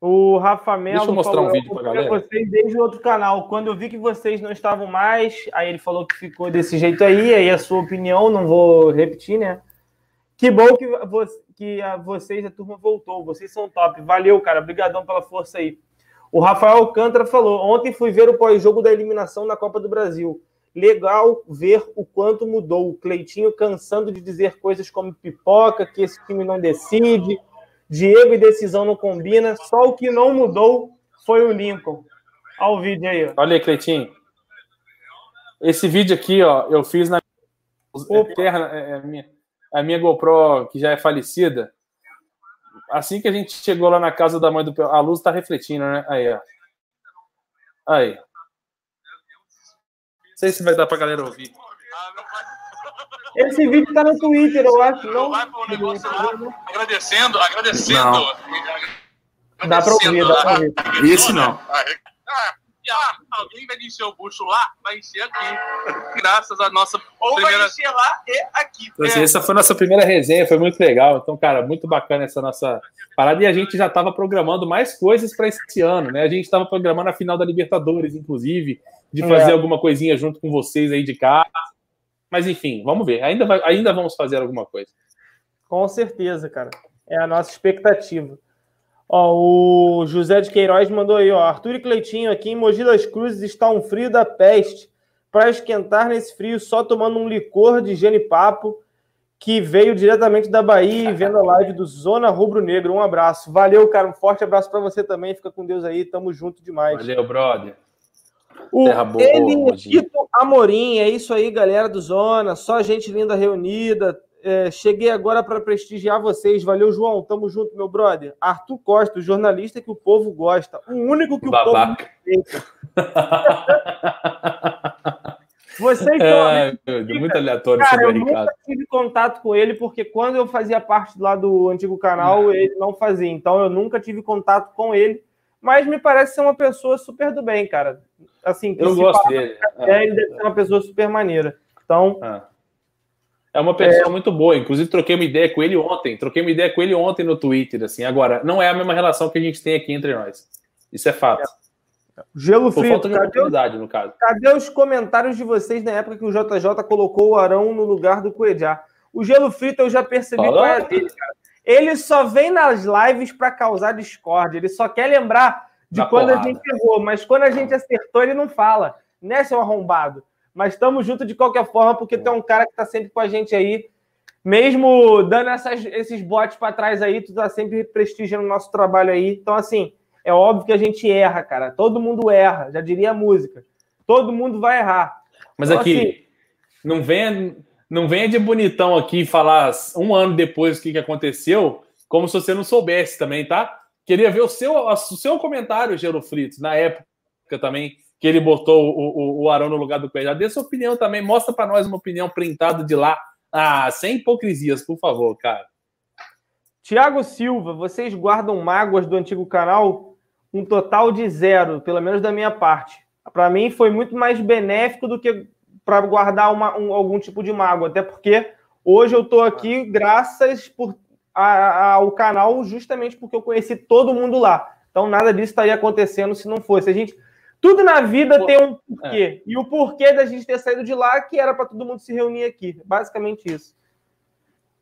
O Rafa Melo Deixa eu mostrar falou, um vídeo pra galera. Vocês desde outro canal. Quando eu vi que vocês não estavam mais, aí ele falou que ficou desse jeito aí, aí a sua opinião, não vou repetir, né? Que bom que, você, que a vocês, a turma voltou. Vocês são top. Valeu, cara. Obrigadão pela força aí. O Rafael Alcântara falou: ontem fui ver o pós-jogo da eliminação na Copa do Brasil. Legal ver o quanto mudou. O Cleitinho cansando de dizer coisas como pipoca, que esse time não decide, Diego e decisão não combina. Só o que não mudou foi o Lincoln. Olha o vídeo aí. Ó. Olha aí, Cleitinho. Esse vídeo aqui, ó, eu fiz na eterna, é, é, minha, a minha GoPro, que já é falecida. Assim que a gente chegou lá na casa da mãe do a luz tá refletindo, né? Aí, ó. Aí. Não sei se vai dar pra galera ouvir. Esse vídeo tá no Twitter, eu acho. Não, vai pro negócio lá, agradecendo, agradecendo. Não. Dá pra ouvir, dá pra ouvir. Esse não. Ah, ah, alguém vai encher o bucho lá, vai encher aqui. Graças à nossa. Ou primeira... vai encher lá e aqui. Então, assim, essa foi a nossa primeira resenha, foi muito legal. Então, cara, muito bacana essa nossa parada. E a gente já estava programando mais coisas para esse ano, né? A gente estava programando a final da Libertadores, inclusive, de fazer é. alguma coisinha junto com vocês aí de casa. Mas enfim, vamos ver. Ainda, vai, ainda vamos fazer alguma coisa. Com certeza, cara. É a nossa expectativa. Ó, o José de Queiroz mandou aí, ó. Arthur e Cleitinho aqui em Mogi das Cruzes está um frio da peste. Para esquentar nesse frio, só tomando um licor de genipapo que veio diretamente da Bahia e vendo a live do Zona Rubro Negro. Um abraço. Valeu, cara. Um forte abraço para você também. Fica com Deus aí. Tamo junto demais. Valeu, brother. O Terra boa, Benedito Amorim, é isso aí, galera do Zona. Só gente linda reunida. É, cheguei agora para prestigiar vocês. Valeu, João. Tamo junto, meu brother. Arthur Costa, o jornalista que o povo gosta. O único que Babaca. o povo respeita. Vocês estão. É, muito aleatório Cara, eu nunca tive contato com ele, porque quando eu fazia parte lá do antigo canal, ele não fazia. Então eu nunca tive contato com ele. Mas me parece ser uma pessoa super do bem, cara. Assim, eu gosto dele. É, ele deve ser uma pessoa super maneira. Então. É. é uma pessoa é... muito boa. Inclusive, troquei uma ideia com ele ontem. Troquei uma ideia com ele ontem no Twitter. Assim, agora, não é a mesma relação que a gente tem aqui entre nós. Isso é fato. É. Gelo falta de oportunidade, no caso. Cadê os comentários de vocês na época que o JJ colocou o Arão no lugar do Coedjá? O Gelo Frito eu já percebi Fala. qual é dele, cara. Ele só vem nas lives para causar discórdia. Ele só quer lembrar de Na quando porrada. a gente errou, mas quando a gente acertou, ele não fala. Né, seu arrombado? Mas estamos juntos de qualquer forma, porque tem um cara que está sempre com a gente aí. Mesmo dando essas, esses botes para trás aí, tu tá sempre prestigiando o nosso trabalho aí. Então, assim, é óbvio que a gente erra, cara. Todo mundo erra, já diria a música. Todo mundo vai errar. Mas então, aqui, assim, não venha, não venha de bonitão aqui falar um ano depois o que, que aconteceu, como se você não soubesse também, tá? Queria ver o seu, o seu comentário, Gero Fritz, na época também, que ele botou o, o, o Arão no lugar do Coelho. Dê sua opinião também, mostra para nós uma opinião printada de lá. Ah, sem hipocrisias, por favor, cara. Tiago Silva, vocês guardam mágoas do antigo canal? Um total de zero, pelo menos da minha parte. Para mim foi muito mais benéfico do que para guardar uma, um, algum tipo de mágoa, até porque hoje eu estou aqui graças por, a, ao canal justamente porque eu conheci todo mundo lá. Então nada disso estaria acontecendo se não fosse. A gente tudo na vida tem um porquê. É. E o porquê da gente ter saído de lá que era para todo mundo se reunir aqui. Basicamente isso.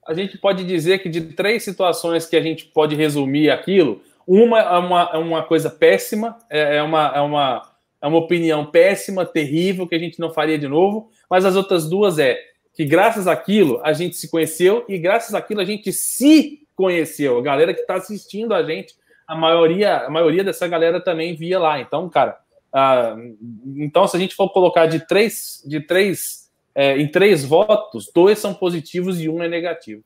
A gente pode dizer que de três situações que a gente pode resumir aquilo, uma é uma, é uma coisa péssima, é, é uma, é uma é uma opinião péssima, terrível, que a gente não faria de novo, mas as outras duas é que graças àquilo a gente se conheceu e graças àquilo a gente se conheceu. A galera que está assistindo a gente, a maioria, a maioria dessa galera também via lá. Então, cara, uh, então se a gente for colocar de três, de três é, em três votos, dois são positivos e um é negativo.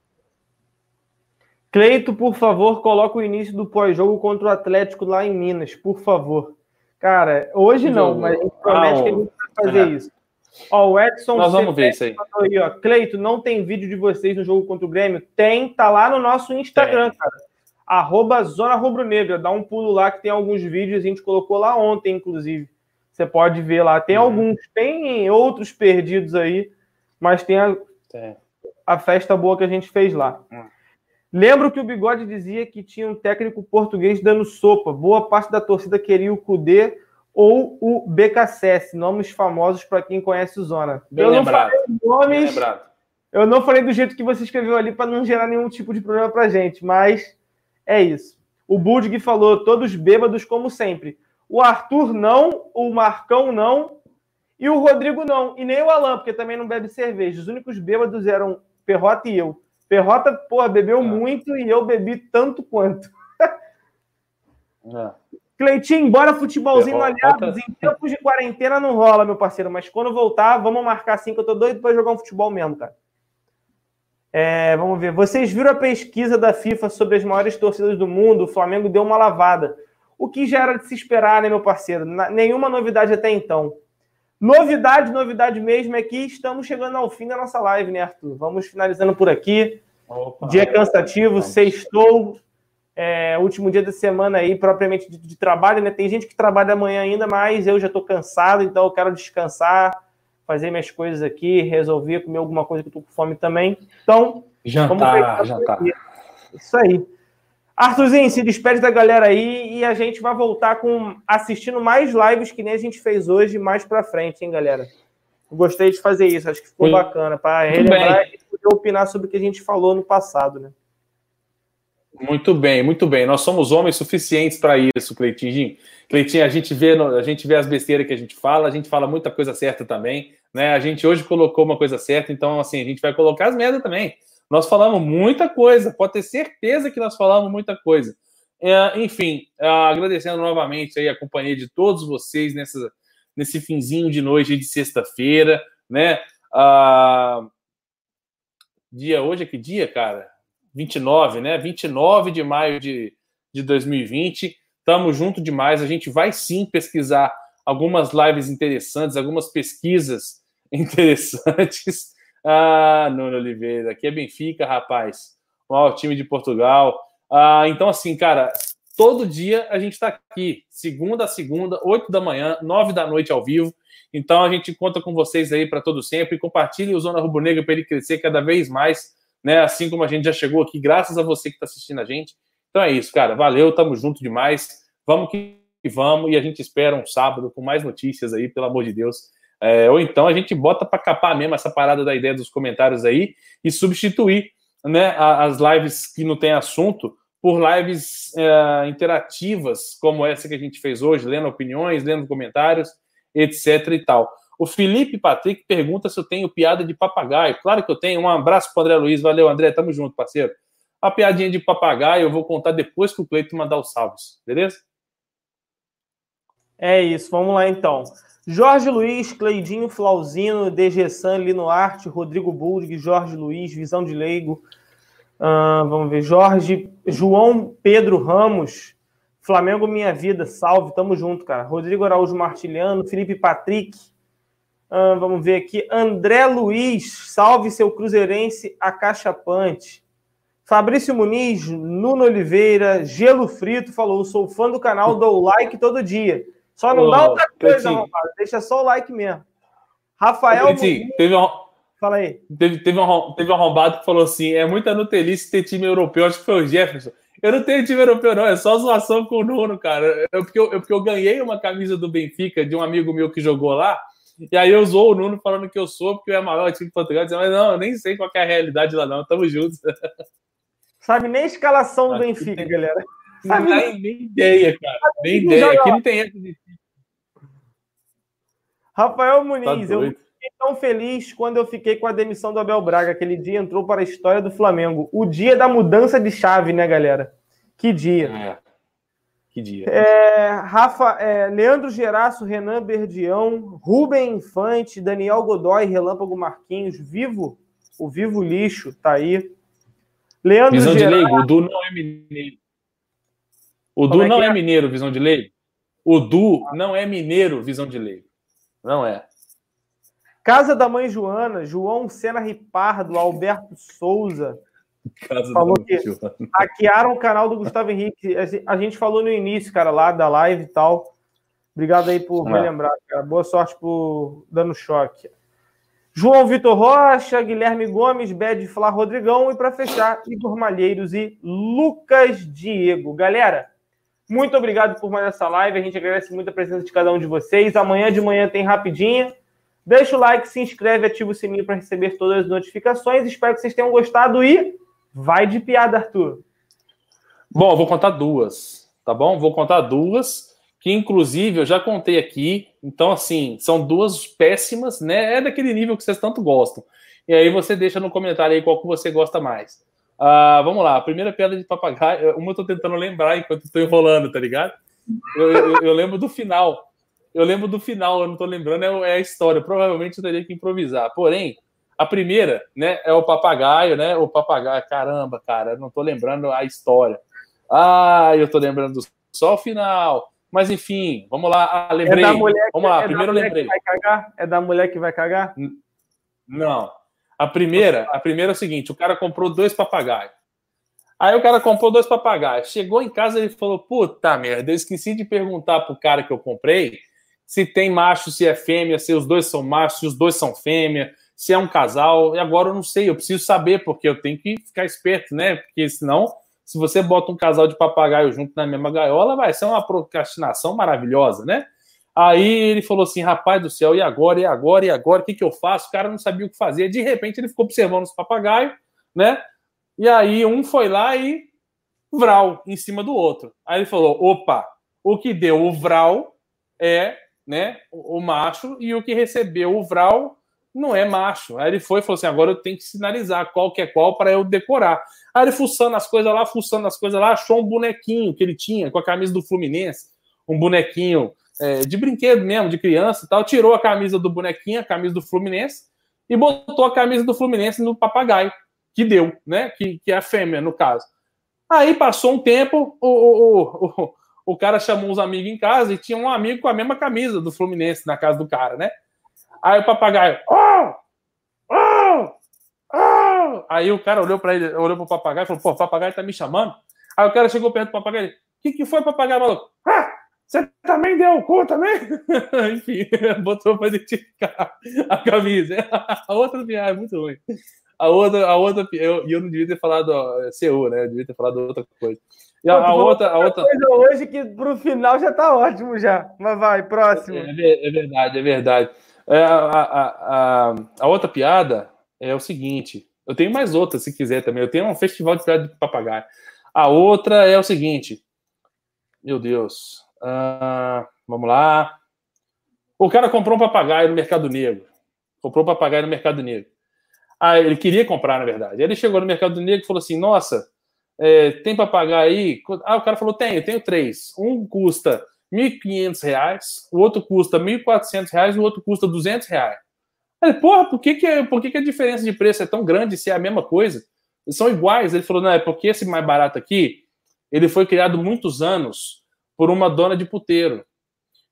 Cleito, por favor, coloca o início do pós-jogo contra o Atlético lá em Minas, por favor. Cara, hoje não, mas a gente promete ah, que a gente vai fazer é. isso. Ó, o Edson Nós vamos ver isso aí. aí ó, Cleito, não tem vídeo de vocês no jogo contra o Grêmio? Tem, tá lá no nosso Instagram, tem. cara. Arroba Zona Rubro Negra. Dá um pulo lá que tem alguns vídeos, a gente colocou lá ontem, inclusive. Você pode ver lá. Tem uhum. alguns, tem outros perdidos aí, mas tem a, É. a festa boa que a gente fez lá. Hum. Lembro que o Bigode dizia que tinha um técnico português dando sopa. Boa parte da torcida queria o Cudê ou o BKSS, nomes famosos para quem conhece o Zona. Bem eu não lembrado. falei Bem nomes, eu não falei do jeito que você escreveu ali para não gerar nenhum tipo de problema para gente, mas é isso. O Budg falou, todos bêbados como sempre. O Arthur não, o Marcão não e o Rodrigo não. E nem o Alan, porque também não bebe cerveja. Os únicos bêbados eram Perrota e eu. Perrota, porra, bebeu Ah. muito e eu bebi tanto quanto. É. Cleitinho, bora futebolzinho no Perrota- Aliados. Em tempos de quarentena não rola, meu parceiro. Mas quando voltar, vamos marcar assim, que eu tô doido pra jogar um futebol mesmo, cara. É, vamos ver. Vocês viram a pesquisa da FIFA sobre as maiores torcidas do mundo? O Flamengo deu uma lavada. O que já era de se esperar, né, meu parceiro? Na- nenhuma novidade até então. Novidade, novidade mesmo é que estamos chegando ao fim da nossa live, né, Arthur? Vamos finalizando por aqui. Opa. Dia cansativo, Vamos. sextou, é, último dia da semana aí, propriamente de, de trabalho, né? Tem gente que trabalha amanhã ainda, mas eu já tô cansado, então eu quero descansar, fazer minhas coisas aqui, resolver, comer alguma coisa que eu tô com fome também. Então, Jantar, jantar. Isso aí. Arthurzinho, se despede da galera aí e a gente vai voltar com assistindo mais lives que nem a gente fez hoje, mais pra frente, hein, galera? Gostei de fazer isso, acho que ficou Muito- bacana, para relembrar e poder opinar sobre o que a gente falou no passado, né? Muito bem, muito bem. Nós somos homens suficientes para isso, Cleitinho. Cleitinho, a gente vê, a gente vê as besteiras que a gente fala, a gente fala muita coisa certa também, né? A gente hoje colocou uma coisa certa, então assim, a gente vai colocar as merdas também. Nós falamos muita coisa, pode ter certeza que nós falamos muita coisa. É, enfim, é, agradecendo novamente aí a companhia de todos vocês nessa, nesse finzinho de noite de sexta-feira, né? Ah, dia hoje é que dia, cara? 29, né? 29 de maio de, de 2020. Tamo junto demais. A gente vai sim pesquisar algumas lives interessantes, algumas pesquisas interessantes. Ah, Nuno Oliveira, aqui é Benfica, rapaz. Ó, o time de Portugal. Ah, então, assim, cara, todo dia a gente está aqui, segunda a segunda, 8 da manhã, 9 da noite ao vivo. Então a gente conta com vocês aí para todo sempre. Compartilhe o Zona Rubro Negra para ele crescer cada vez mais, né? Assim como a gente já chegou aqui, graças a você que está assistindo a gente. Então é isso, cara. Valeu, tamo junto demais. Vamos que vamos e a gente espera um sábado com mais notícias aí, pelo amor de Deus. É, ou então a gente bota para capar mesmo essa parada da ideia dos comentários aí e substituir né, as lives que não tem assunto por lives é, interativas, como essa que a gente fez hoje, lendo opiniões, lendo comentários, etc e tal. O Felipe Patrick pergunta se eu tenho piada de papagaio. Claro que eu tenho. Um abraço para André Luiz. Valeu, André. Tamo junto, parceiro. A piadinha de papagaio eu vou contar depois que o Cleito mandar os salves, beleza? É isso, vamos lá então. Jorge Luiz, Cleidinho Flauzino, DG San, Lino Arte, Rodrigo Buldig, Jorge Luiz, Visão de Leigo, ah, vamos ver, Jorge, João Pedro Ramos, Flamengo Minha Vida, salve, tamo junto, cara. Rodrigo Araújo Martiliano, Felipe Patrick, ah, vamos ver aqui, André Luiz, salve seu cruzeirense acachapante. Fabrício Muniz, Nuno Oliveira, Gelo Frito falou: sou fã do canal, dou like todo dia. Só não Ô, dá outra coisa, rapaz. Deixa só o like mesmo. Rafael Cleitinho, Muniz, teve, um, fala aí. teve, teve, um, teve um arrombado que falou assim: é muita nutelice ter time europeu. Acho que foi o Jefferson. Eu não tenho time europeu, não. É só zoação com o Nuno, cara. É porque eu, é porque eu ganhei uma camisa do Benfica de um amigo meu que jogou lá. E aí eu usou o Nuno falando que eu sou, porque eu é maior time de Portugal. Dizendo, mas não, eu nem sei qual que é a realidade lá, não. Tamo juntos. Sabe nem a escalação do Benfica, tem- galera. Não tem nem ideia, cara. Nem ideia. Aqui não tem essa de Rafael tá Muniz, eu doido. fiquei tão feliz quando eu fiquei com a demissão do Abel Braga. Aquele dia entrou para a história do Flamengo. O dia da mudança de chave, né, galera? Que dia. É. Que dia. É, Rafa, é, Leandro Geraço, Renan Berdião, Rubem Infante, Daniel Godoy, Relâmpago Marquinhos, Vivo, o Vivo Lixo, tá aí. Leandro Visão de Geraço, leigo, o Du não é mineiro. O Como Du é não é é? mineiro, visão de leigo. O Du não é mineiro, visão de leigo. Não é. Casa da Mãe Joana, João Sena Ripardo, Alberto Souza, Falou que- hackearam o canal do Gustavo Henrique. A gen- A gente falou no início, cara, lá da live e tal. Obrigado aí por me É. lembrar, cara. Boa sorte por dando choque. João Vitor Rocha, Guilherme Gomes, Bed Flá Rodrigão e para fechar, Igor Malheiros e Lucas Diego. Galera, muito obrigado por mais essa live. A gente agradece muito a presença de cada um de vocês. Amanhã de manhã tem rapidinha. Deixa o like, se inscreve, ativa o sininho para receber todas as notificações. Espero que vocês tenham gostado e vai de piada, Arthur. Bom, vou contar duas, tá bom? Vou contar duas, que inclusive eu já contei aqui. Então, assim, são duas péssimas, né? É daquele nível que vocês tanto gostam. E aí você deixa no comentário aí qual que você gosta mais. Uh, vamos lá, a primeira piada de papagaio, uma eu tô tentando lembrar enquanto estou enrolando, tá ligado? Eu, eu, eu, lembro do final. Eu lembro do final, eu não tô lembrando, é, é a história. Provavelmente eu teria que improvisar. Porém, a primeira, né, é o papagaio, né? O papagaio, caramba, cara, não tô lembrando a história. Ah, eu tô lembrando só o final. Mas enfim, vamos lá. Ah, lembrei. É mulher, vamos lá, é primeiro eu lembrei. É da mulher que vai cagar? Não. A primeira, a primeira é o seguinte: o cara comprou dois papagaios. Aí o cara comprou dois papagaios. Chegou em casa e falou: Puta merda, eu esqueci de perguntar pro cara que eu comprei se tem macho, se é fêmea, se os dois são machos, se os dois são fêmea, se é um casal. E agora eu não sei, eu preciso saber, porque eu tenho que ficar esperto, né? Porque senão se você bota um casal de papagaio junto na mesma gaiola, vai ser uma procrastinação maravilhosa, né? Aí ele falou assim: rapaz do céu, e agora, e agora, e agora? O que, que eu faço? O cara não sabia o que fazer. De repente ele ficou observando os papagaios, né? E aí um foi lá e vral em cima do outro. Aí ele falou: opa, o que deu o vral é né, o macho, e o que recebeu o vral não é macho. Aí ele foi e falou assim: agora eu tenho que sinalizar qual que é qual para eu decorar. Aí ele fuçando as coisas lá, fuçando as coisas lá, achou um bonequinho que ele tinha com a camisa do Fluminense, um bonequinho é, de brinquedo mesmo, de criança e tal. Tirou a camisa do bonequinho, a camisa do Fluminense, e botou a camisa do Fluminense no papagaio, que deu, né? Que, que é a fêmea, no caso. Aí passou um tempo, o, o, o, o cara chamou uns amigos em casa e tinha um amigo com a mesma camisa do Fluminense na casa do cara, né? Aí o papagaio, oh! Oh! Oh! Aí o cara olhou para ele, olhou pro papagaio e falou: pô, o papagaio tá me chamando. Aí o cara chegou perto do papagaio: o que, que foi, papagaio maluco? Ah! Você também deu o cu também? Enfim, botou para identificar a camisa. A outra viagem é muito ruim. A outra, a outra, eu, eu não devia ter falado ó, CU, né? Eu devia ter falado outra coisa. E a, a outra, a outra coisa hoje que pro final já tá ótimo já. Mas vai, próximo. É, é verdade, é verdade. É, a, a, a, a, outra piada é o seguinte: eu tenho mais outra, se quiser também. Eu tenho um festival de piada de papagaio. A outra é o seguinte: meu Deus, uh, vamos lá. O cara comprou um papagaio no Mercado Negro. Comprou um papagaio no Mercado Negro. Ah, ele queria comprar, na verdade. Ele chegou no Mercado Negro e falou assim: Nossa, é, tem papagaio aí? Ah, o cara falou: Tenho, tenho três. Um custa R$ 1.500, o outro custa R$ 1.400 e o outro custa R$ 200. Aí, porra, por que, que, por que, que a diferença de preço é tão grande se é a mesma coisa? São iguais. Ele falou, não, é porque esse mais barato aqui, ele foi criado muitos anos por uma dona de puteiro.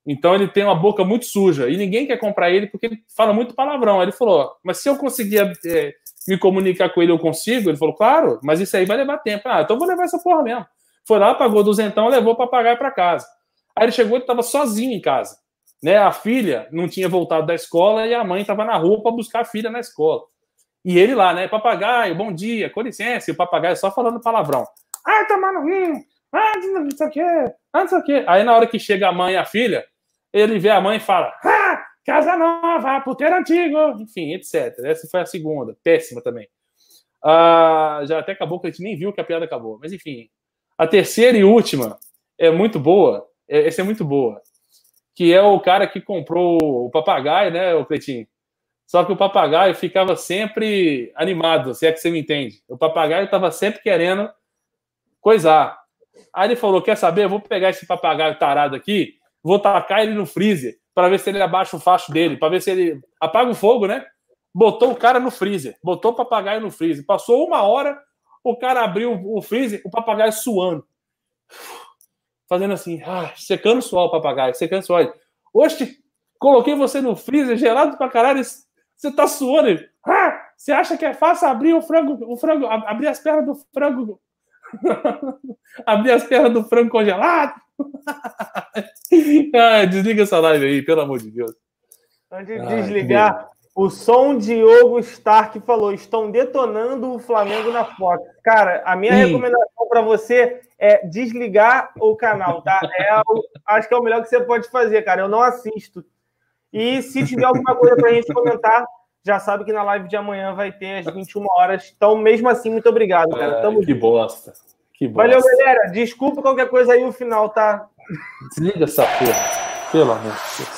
Então ele tem uma boca muito suja e ninguém quer comprar ele porque ele fala muito palavrão. Ele falou, mas se eu conseguir é, me comunicar com ele, eu consigo? Ele falou, claro, mas isso aí vai levar tempo. Ah, então vou levar essa porra mesmo. Foi lá, pagou duzentão, levou para pagar para casa. Aí ele chegou e estava sozinho em casa. Né? A filha não tinha voltado da escola e a mãe estava na rua para buscar a filha na escola. E ele lá, né? Papagaio, bom dia, com licença. E o papagaio só falando palavrão. Ah, tá no Ah, não sei o quê. Ah, não sei o quê. Aí na hora que chega a mãe e a filha, ele vê a mãe e fala: Ah, casa nova, puteiro antigo. Enfim, etc. Essa foi a segunda. Péssima também. Ah, já até acabou que a gente nem viu que a piada acabou. Mas enfim. A terceira e última é muito boa essa é muito boa. Que é o cara que comprou o papagaio, né, o Cleitinho? Só que o papagaio ficava sempre animado, se é que você me entende. O papagaio estava sempre querendo coisar. Aí ele falou: Quer saber? Eu vou pegar esse papagaio tarado aqui, vou tacar ele no freezer para ver se ele abaixa o facho dele, para ver se ele apaga o fogo, né? Botou o cara no freezer, botou o papagaio no freezer. Passou uma hora, o cara abriu o freezer, o papagaio suando fazendo assim, ah, secando suor o papagaio, secando suor. Oxe, coloquei você no freezer, gelado pra caralho, você tá suando. Ah, você acha que é fácil abrir o frango, o frango, abrir as pernas do frango, abrir as pernas do frango congelado? ah, desliga essa live aí, pelo amor de Deus. Antes de desligar, O som Diogo Stark falou: estão detonando o Flamengo na Fox. Cara, a minha Ih. recomendação para você é desligar o canal, tá? É o- acho que é o melhor que você pode fazer, cara. Eu não assisto. E se tiver alguma coisa pra gente comentar, já sabe que na live de amanhã vai ter às 21 horas. Então, mesmo assim, muito obrigado, cara. Tamo que bosta. Que bosta. Valeu, galera. Desculpa qualquer coisa aí no final, tá? Desliga essa porra. Pelo amor de Deus.